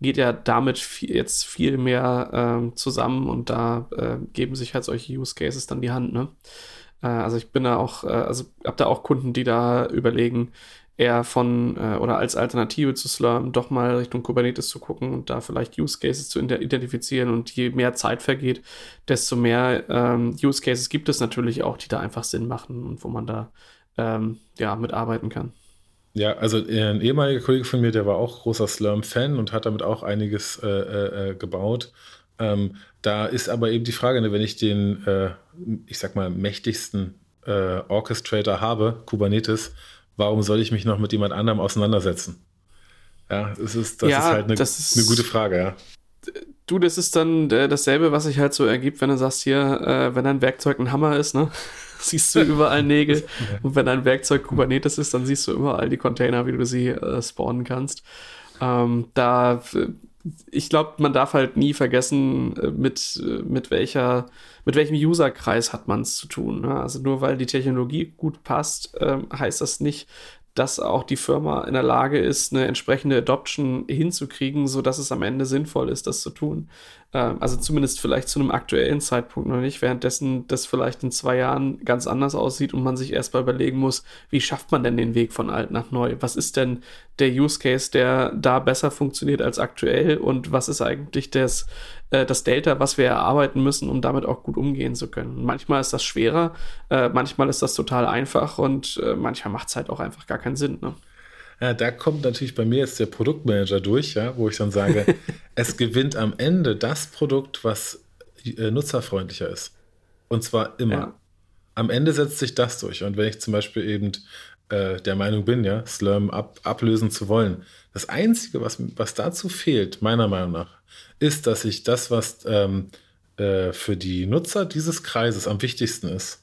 geht ja damit viel, jetzt viel mehr ähm, zusammen und da äh, geben sich halt solche Use Cases dann die Hand, ne? Äh, also ich bin da auch, äh, also habe da auch Kunden, die da überlegen, eher von äh, oder als Alternative zu Slurm doch mal Richtung Kubernetes zu gucken und da vielleicht Use Cases zu identifizieren. Und je mehr Zeit vergeht, desto mehr ähm, Use Cases gibt es natürlich auch, die da einfach Sinn machen und wo man da ähm, ja mitarbeiten kann. Ja, also ein ehemaliger Kollege von mir, der war auch großer Slurm-Fan und hat damit auch einiges äh, äh, gebaut. Ähm, da ist aber eben die Frage, ne, wenn ich den, äh, ich sag mal, mächtigsten äh, Orchestrator habe, Kubernetes, warum soll ich mich noch mit jemand anderem auseinandersetzen? Ja, das ist, das ja, ist halt eine, ist, eine, gute Frage, ja. Du, das ist dann äh, dasselbe, was sich halt so ergibt, wenn du sagst hier, äh, wenn dein Werkzeug ein Hammer ist, ne? siehst du überall Nägel. Und wenn dein Werkzeug Kubernetes ist, dann siehst du überall die Container, wie du sie äh, spawnen kannst. Ähm, da ich glaube, man darf halt nie vergessen, äh, mit, äh, mit welcher, mit welchem Userkreis hat man es zu tun. Ne? Also nur weil die Technologie gut passt, ähm, heißt das nicht, dass auch die Firma in der Lage ist, eine entsprechende Adoption hinzukriegen, sodass es am Ende sinnvoll ist, das zu tun. Ähm, also zumindest vielleicht zu einem aktuellen Zeitpunkt noch nicht, währenddessen das vielleicht in zwei Jahren ganz anders aussieht und man sich erstmal überlegen muss, wie schafft man denn den Weg von alt nach neu? Was ist denn der Use Case, der da besser funktioniert als aktuell und was ist eigentlich das, äh, das Delta, was wir erarbeiten müssen, um damit auch gut umgehen zu können? Manchmal ist das schwerer, äh, manchmal ist das total einfach und äh, manchmal macht es halt auch einfach gar keinen Sinn. Ne? Ja, da kommt natürlich bei mir jetzt der Produktmanager durch, ja, wo ich dann sage, es gewinnt am Ende das Produkt, was äh, nutzerfreundlicher ist. Und zwar immer. Ja. Am Ende setzt sich das durch. Und wenn ich zum Beispiel eben äh, der Meinung bin, ja, Slurm ab, ablösen zu wollen, das Einzige, was, was dazu fehlt, meiner Meinung nach, ist, dass ich das, was ähm, äh, für die Nutzer dieses Kreises am wichtigsten ist,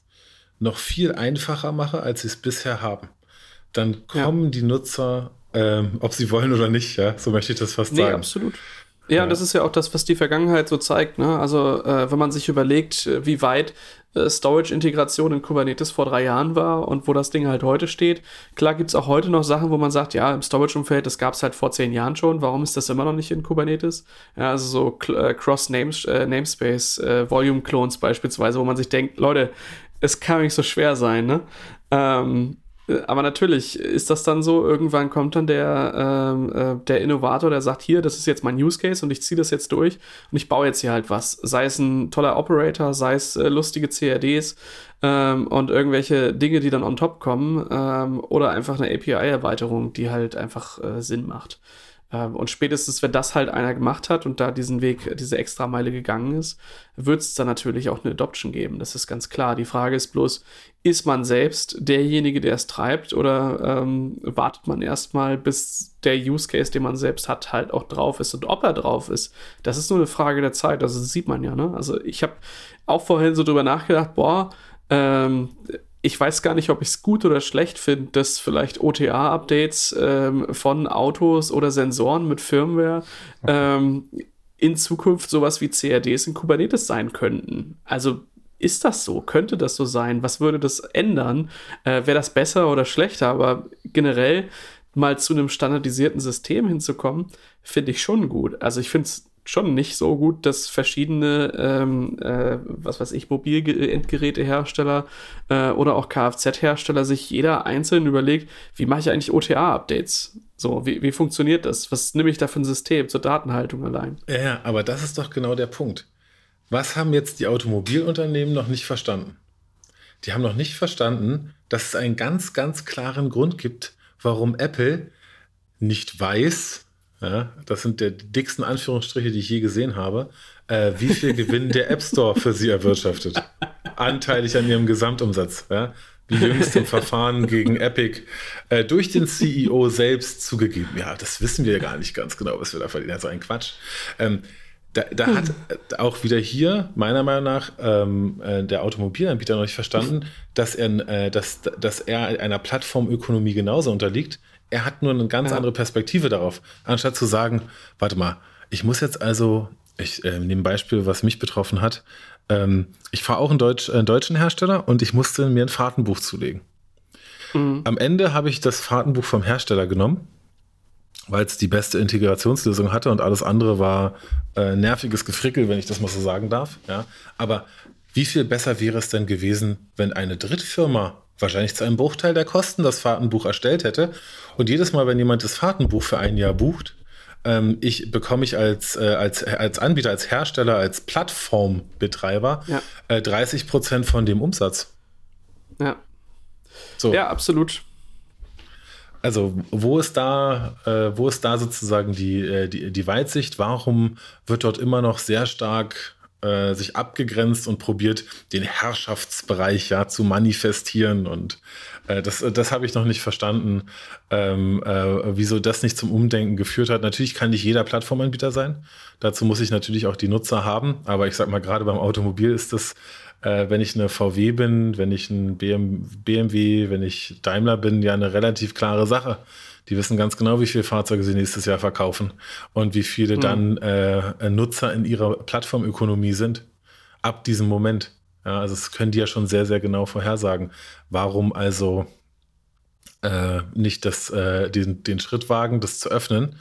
noch viel einfacher mache, als sie es bisher haben dann kommen ja. die Nutzer, ähm, ob sie wollen oder nicht, ja, so möchte ich das fast nee, sagen. absolut. Ja, ja, das ist ja auch das, was die Vergangenheit so zeigt. Ne? Also, äh, wenn man sich überlegt, äh, wie weit äh, Storage-Integration in Kubernetes vor drei Jahren war und wo das Ding halt heute steht. Klar gibt es auch heute noch Sachen, wo man sagt, ja, im Storage-Umfeld, das gab es halt vor zehn Jahren schon. Warum ist das immer noch nicht in Kubernetes? Ja, also so äh, Cross-Namespace, äh, Volume-Clones beispielsweise, wo man sich denkt, Leute, es kann nicht so schwer sein, ne? Ähm, äh, aber natürlich ist das dann so, irgendwann kommt dann der, ähm, äh, der Innovator, der sagt, hier, das ist jetzt mein Use Case und ich ziehe das jetzt durch und ich baue jetzt hier halt was. Sei es ein toller Operator, sei es äh, lustige CRDs ähm, und irgendwelche Dinge, die dann on top kommen ähm, oder einfach eine API-Erweiterung, die halt einfach äh, Sinn macht. Ähm, und spätestens, wenn das halt einer gemacht hat und da diesen Weg, diese Extrameile gegangen ist, wird es dann natürlich auch eine Adoption geben. Das ist ganz klar. Die Frage ist bloß, ist man selbst derjenige, der es treibt, oder ähm, wartet man erstmal, bis der Use Case, den man selbst hat, halt auch drauf ist und ob er drauf ist? Das ist nur eine Frage der Zeit. Also das sieht man ja. Ne? Also ich habe auch vorhin so drüber nachgedacht, boah, ähm, ich weiß gar nicht, ob ich es gut oder schlecht finde, dass vielleicht OTA-Updates ähm, von Autos oder Sensoren mit Firmware ähm, in Zukunft sowas wie CRDs in Kubernetes sein könnten. Also ist das so? Könnte das so sein? Was würde das ändern? Äh, Wäre das besser oder schlechter? Aber generell mal zu einem standardisierten System hinzukommen, finde ich schon gut. Also ich finde es schon nicht so gut, dass verschiedene, ähm, äh, was weiß ich, Mobilendgerätehersteller äh, oder auch Kfz-Hersteller sich jeder einzeln überlegt, wie mache ich eigentlich OTA-Updates? So, wie, wie funktioniert das? Was nehme ich da für ein System zur Datenhaltung allein? Ja, aber das ist doch genau der Punkt. Was haben jetzt die Automobilunternehmen noch nicht verstanden? Die haben noch nicht verstanden, dass es einen ganz, ganz klaren Grund gibt, warum Apple nicht weiß, ja, das sind der dicksten Anführungsstriche, die ich je gesehen habe, äh, wie viel Gewinn der App Store für sie erwirtschaftet. Anteilig an ihrem Gesamtumsatz. Ja, wie jüngst im Verfahren gegen Epic äh, durch den CEO selbst zugegeben. Ja, das wissen wir gar nicht ganz genau, was wir da verdienen. Also ein Quatsch. Ähm, da, da hat auch wieder hier, meiner Meinung nach, ähm, äh, der Automobilanbieter noch nicht verstanden, dass er, äh, dass, dass er einer Plattformökonomie genauso unterliegt er hat nur eine ganz ja. andere Perspektive darauf. Anstatt zu sagen, warte mal, ich muss jetzt also, ich äh, nehme ein Beispiel, was mich betroffen hat. Ähm, ich fahre auch einen, Deutsch, einen deutschen Hersteller und ich musste mir ein Fahrtenbuch zulegen. Mhm. Am Ende habe ich das Fahrtenbuch vom Hersteller genommen, weil es die beste Integrationslösung hatte und alles andere war äh, nerviges Gefrickel, wenn ich das mal so sagen darf. Ja? Aber wie viel besser wäre es denn gewesen, wenn eine Drittfirma wahrscheinlich zu einem Bruchteil der Kosten das Fahrtenbuch erstellt hätte. Und jedes Mal, wenn jemand das Fahrtenbuch für ein Jahr bucht, ähm, ich bekomme ich als, äh, als, als Anbieter, als Hersteller, als Plattformbetreiber ja. äh, 30 Prozent von dem Umsatz. Ja. So. Ja, absolut. Also, wo ist da, äh, wo ist da sozusagen die, äh, die, die Weitsicht? Warum wird dort immer noch sehr stark äh, sich abgegrenzt und probiert, den Herrschaftsbereich ja zu manifestieren. Und äh, das, das habe ich noch nicht verstanden, ähm, äh, wieso das nicht zum Umdenken geführt hat. Natürlich kann nicht jeder Plattformanbieter sein. Dazu muss ich natürlich auch die Nutzer haben. Aber ich sag mal, gerade beim Automobil ist das äh, wenn ich eine VW bin, wenn ich ein BMW, wenn ich Daimler bin, ja eine relativ klare Sache. Die wissen ganz genau, wie viele Fahrzeuge sie nächstes Jahr verkaufen und wie viele mhm. dann äh, Nutzer in ihrer Plattformökonomie sind. Ab diesem Moment. Ja, also das können die ja schon sehr, sehr genau vorhersagen. Warum also äh, nicht das, äh, den, den Schritt wagen, das zu öffnen?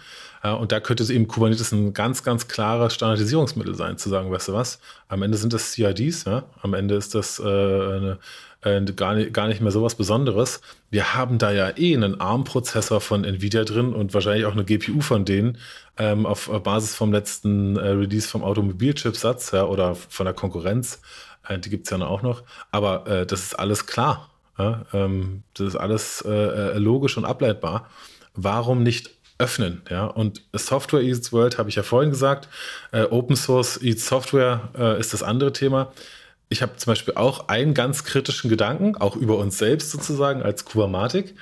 Ja, und da könnte es eben Kubernetes ein ganz, ganz klares Standardisierungsmittel sein, zu sagen, weißt du was, am Ende sind das CIDs, ja? am Ende ist das äh, eine, äh, gar, nicht, gar nicht mehr so was Besonderes. Wir haben da ja eh einen ARM-Prozessor von Nvidia drin und wahrscheinlich auch eine GPU von denen ähm, auf Basis vom letzten äh, Release vom Automobilchipsatz ja, oder von der Konkurrenz. Äh, die gibt es ja auch noch. Aber äh, das ist alles klar. Ja? Ähm, das ist alles äh, äh, logisch und ableitbar. Warum nicht öffnen. Ja? Und Software Eats World habe ich ja vorhin gesagt. Äh, Open Source Eats Software äh, ist das andere Thema ich habe zum Beispiel auch einen ganz kritischen Gedanken, auch über uns selbst sozusagen als Kubermatik.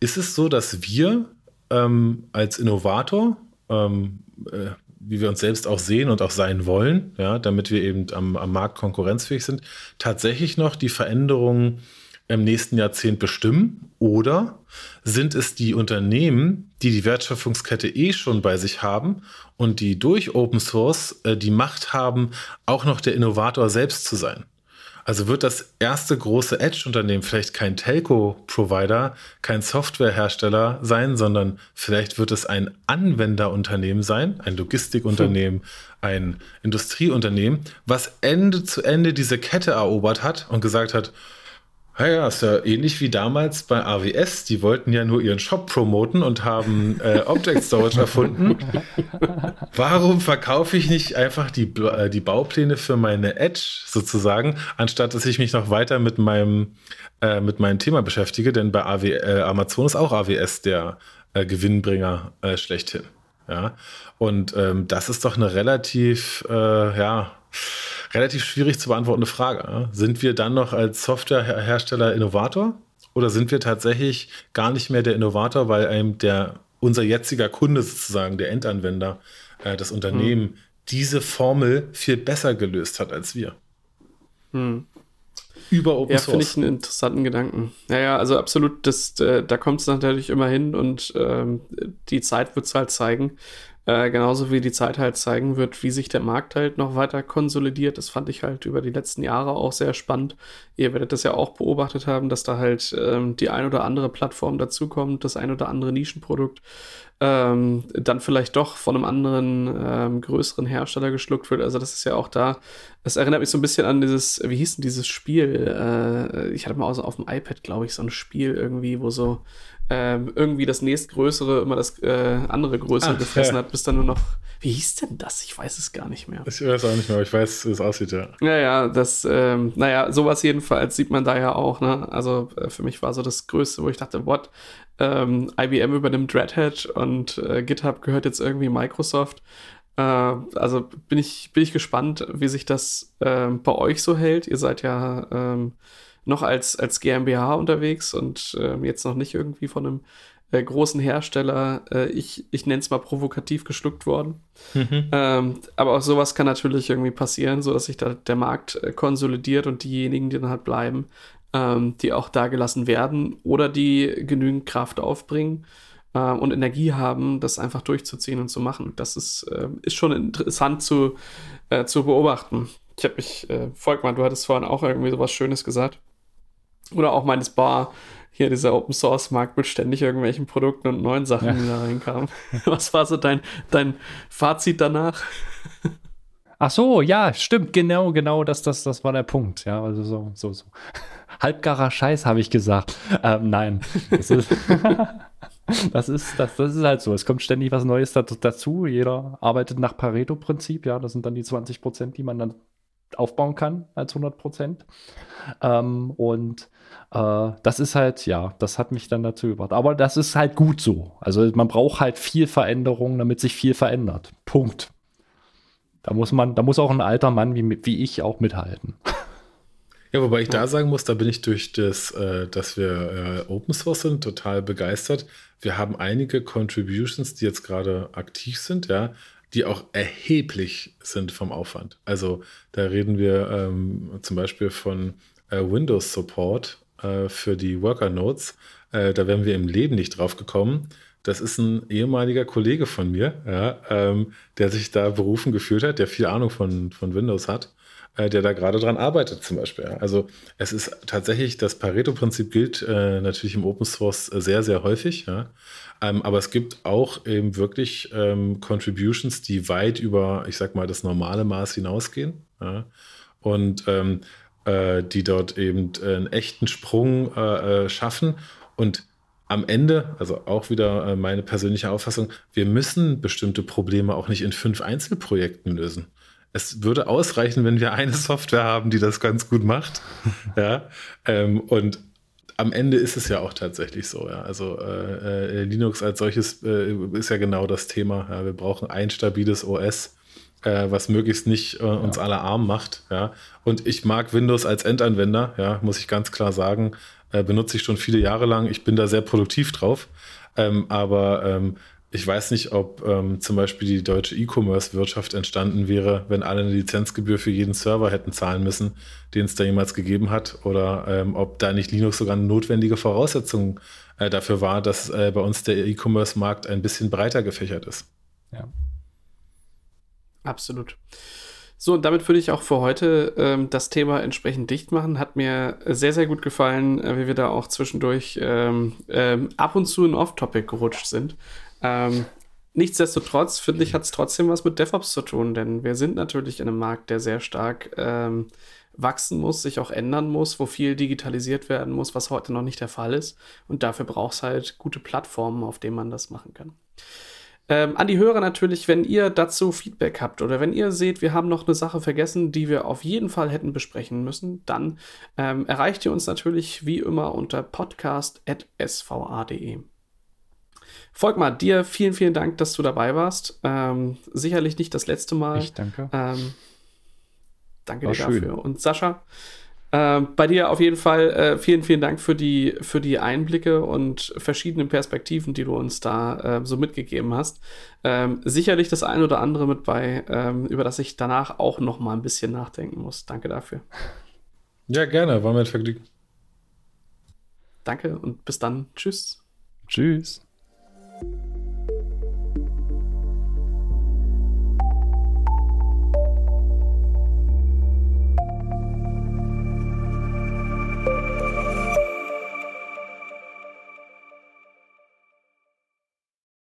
Ist es so, dass wir ähm, als Innovator, ähm, äh, wie wir uns selbst auch sehen und auch sein wollen, ja, damit wir eben am, am Markt konkurrenzfähig sind, tatsächlich noch die Veränderungen im nächsten Jahrzehnt bestimmen? Oder sind es die Unternehmen, die die Wertschöpfungskette eh schon bei sich haben und die durch Open Source äh, die Macht haben, auch noch der Innovator selbst zu sein? Also wird das erste große Edge-Unternehmen vielleicht kein Telco-Provider, kein Softwarehersteller sein, sondern vielleicht wird es ein Anwenderunternehmen sein, ein Logistikunternehmen, hm. ein Industrieunternehmen, was Ende zu Ende diese Kette erobert hat und gesagt hat, ja, ja, ist ja ähnlich wie damals bei AWS. Die wollten ja nur ihren Shop promoten und haben äh, Object Storage erfunden. Warum verkaufe ich nicht einfach die, äh, die Baupläne für meine Edge sozusagen, anstatt dass ich mich noch weiter mit meinem, äh, mit meinem Thema beschäftige? Denn bei AW, äh, Amazon ist auch AWS der äh, Gewinnbringer äh, schlechthin. Ja? Und ähm, das ist doch eine relativ, ja, relativ schwierig zu beantwortende Frage. Sind wir dann noch als Softwarehersteller Innovator oder sind wir tatsächlich gar nicht mehr der Innovator, weil einem der unser jetziger Kunde sozusagen, der Endanwender, äh, das Unternehmen, hm. diese Formel viel besser gelöst hat als wir? Hm über Open ja, Source. Ja, finde ich einen interessanten Gedanken. Naja, also absolut, das, äh, da kommt es natürlich immer hin und ähm, die Zeit wird es halt zeigen. Äh, genauso wie die Zeit halt zeigen wird, wie sich der Markt halt noch weiter konsolidiert. Das fand ich halt über die letzten Jahre auch sehr spannend. Ihr werdet das ja auch beobachtet haben, dass da halt ähm, die ein oder andere Plattform dazukommt, das ein oder andere Nischenprodukt ähm, dann vielleicht doch von einem anderen ähm, größeren Hersteller geschluckt wird. Also das ist ja auch da. Es erinnert mich so ein bisschen an dieses, wie hieß denn dieses Spiel? Äh, ich hatte mal auch so auf dem iPad, glaube ich, so ein Spiel irgendwie, wo so ähm, irgendwie das nächstgrößere immer das äh, andere größere Ach, gefressen ja. hat, bis dann nur noch. Wie hieß denn das? Ich weiß es gar nicht mehr. Ich weiß auch nicht mehr, aber ich weiß, wie es aussieht, ja. Ja, ja, das, ähm, naja, sowas jedenfalls sieht man da ja auch, ne? Also äh, für mich war so das Größte, wo ich dachte, what? Ähm, IBM übernimmt Red Hat und äh, GitHub gehört jetzt irgendwie Microsoft. Äh, also bin ich, bin ich gespannt, wie sich das äh, bei euch so hält. Ihr seid ja ähm, noch als, als GmbH unterwegs und äh, jetzt noch nicht irgendwie von einem äh, großen Hersteller, äh, ich, ich nenne es mal provokativ geschluckt worden. Mhm. Ähm, aber auch sowas kann natürlich irgendwie passieren, so dass sich da der Markt äh, konsolidiert und diejenigen, die dann halt bleiben, ähm, die auch da gelassen werden oder die genügend Kraft aufbringen äh, und Energie haben, das einfach durchzuziehen und zu machen. Das ist, äh, ist schon interessant zu, äh, zu beobachten. Ich habe mich, äh, Volkmann, du hattest vorhin auch irgendwie sowas Schönes gesagt. Oder auch meines Bar, hier dieser Open Source Markt mit ständig irgendwelchen Produkten und neuen Sachen, ja. die da reinkamen. Was war so dein, dein Fazit danach? Ach so, ja, stimmt, genau, genau, das, das, das war der Punkt. Ja, also so, so, so. Halbgarer Scheiß, habe ich gesagt. Ähm, nein. Das ist, das ist, das, das ist halt so. Es kommt ständig was Neues dazu. Jeder arbeitet nach Pareto-Prinzip. Ja, das sind dann die 20 Prozent, die man dann aufbauen kann als 100 Prozent. Ähm, und äh, das ist halt, ja, das hat mich dann dazu gebracht. Aber das ist halt gut so. Also man braucht halt viel Veränderung, damit sich viel verändert. Punkt. Da muss man, da muss auch ein alter Mann wie, wie ich auch mithalten. Ja, wobei ich da sagen muss, da bin ich durch das, äh, dass wir äh, Open Source sind, total begeistert. Wir haben einige Contributions, die jetzt gerade aktiv sind, ja, die auch erheblich sind vom Aufwand. Also da reden wir ähm, zum Beispiel von äh, Windows Support äh, für die Worker Notes. Äh, da wären wir im Leben nicht drauf gekommen. Das ist ein ehemaliger Kollege von mir, ja, ähm, der sich da berufen gefühlt hat, der viel Ahnung von, von Windows hat, äh, der da gerade dran arbeitet zum Beispiel. Also es ist tatsächlich, das Pareto-Prinzip gilt äh, natürlich im Open Source sehr, sehr häufig. Ja. Ähm, aber es gibt auch eben wirklich ähm, Contributions, die weit über, ich sag mal, das normale Maß hinausgehen. Und ähm, äh, die dort eben äh, einen echten Sprung äh, äh, schaffen. Und am Ende, also auch wieder äh, meine persönliche Auffassung, wir müssen bestimmte Probleme auch nicht in fünf Einzelprojekten lösen. Es würde ausreichen, wenn wir eine Software haben, die das ganz gut macht. ja. Ähm, und am Ende ist es ja auch tatsächlich so. Ja. Also äh, äh, Linux als solches äh, ist ja genau das Thema. Ja. Wir brauchen ein stabiles OS, äh, was möglichst nicht äh, uns ja. alle arm macht. Ja. Und ich mag Windows als Endanwender, ja, muss ich ganz klar sagen. Äh, benutze ich schon viele Jahre lang. Ich bin da sehr produktiv drauf. Ähm, aber ähm, ich weiß nicht, ob ähm, zum Beispiel die deutsche E-Commerce-Wirtschaft entstanden wäre, wenn alle eine Lizenzgebühr für jeden Server hätten zahlen müssen, den es da jemals gegeben hat, oder ähm, ob da nicht Linux sogar eine notwendige Voraussetzung äh, dafür war, dass äh, bei uns der E-Commerce-Markt ein bisschen breiter gefächert ist. Ja. Absolut. So, und damit würde ich auch für heute ähm, das Thema entsprechend dicht machen. Hat mir sehr, sehr gut gefallen, äh, wie wir da auch zwischendurch ähm, ähm, ab und zu in Off-Topic gerutscht sind. Ähm, nichtsdestotrotz, finde ich, hat es trotzdem was mit DevOps zu tun, denn wir sind natürlich in einem Markt, der sehr stark ähm, wachsen muss, sich auch ändern muss, wo viel digitalisiert werden muss, was heute noch nicht der Fall ist. Und dafür braucht es halt gute Plattformen, auf denen man das machen kann. Ähm, an die Hörer natürlich, wenn ihr dazu Feedback habt oder wenn ihr seht, wir haben noch eine Sache vergessen, die wir auf jeden Fall hätten besprechen müssen, dann ähm, erreicht ihr uns natürlich wie immer unter podcast.sva.de. Volkmar, dir vielen, vielen Dank, dass du dabei warst. Ähm, sicherlich nicht das letzte Mal. Ich danke. Ähm, danke War dir schön. dafür. Und Sascha, ähm, bei dir auf jeden Fall äh, vielen, vielen Dank für die, für die Einblicke und verschiedenen Perspektiven, die du uns da äh, so mitgegeben hast. Ähm, sicherlich das ein oder andere mit bei, ähm, über das ich danach auch noch mal ein bisschen nachdenken muss. Danke dafür. Ja, gerne, war mir ein Vergnügen. Danke und bis dann. Tschüss. Tschüss.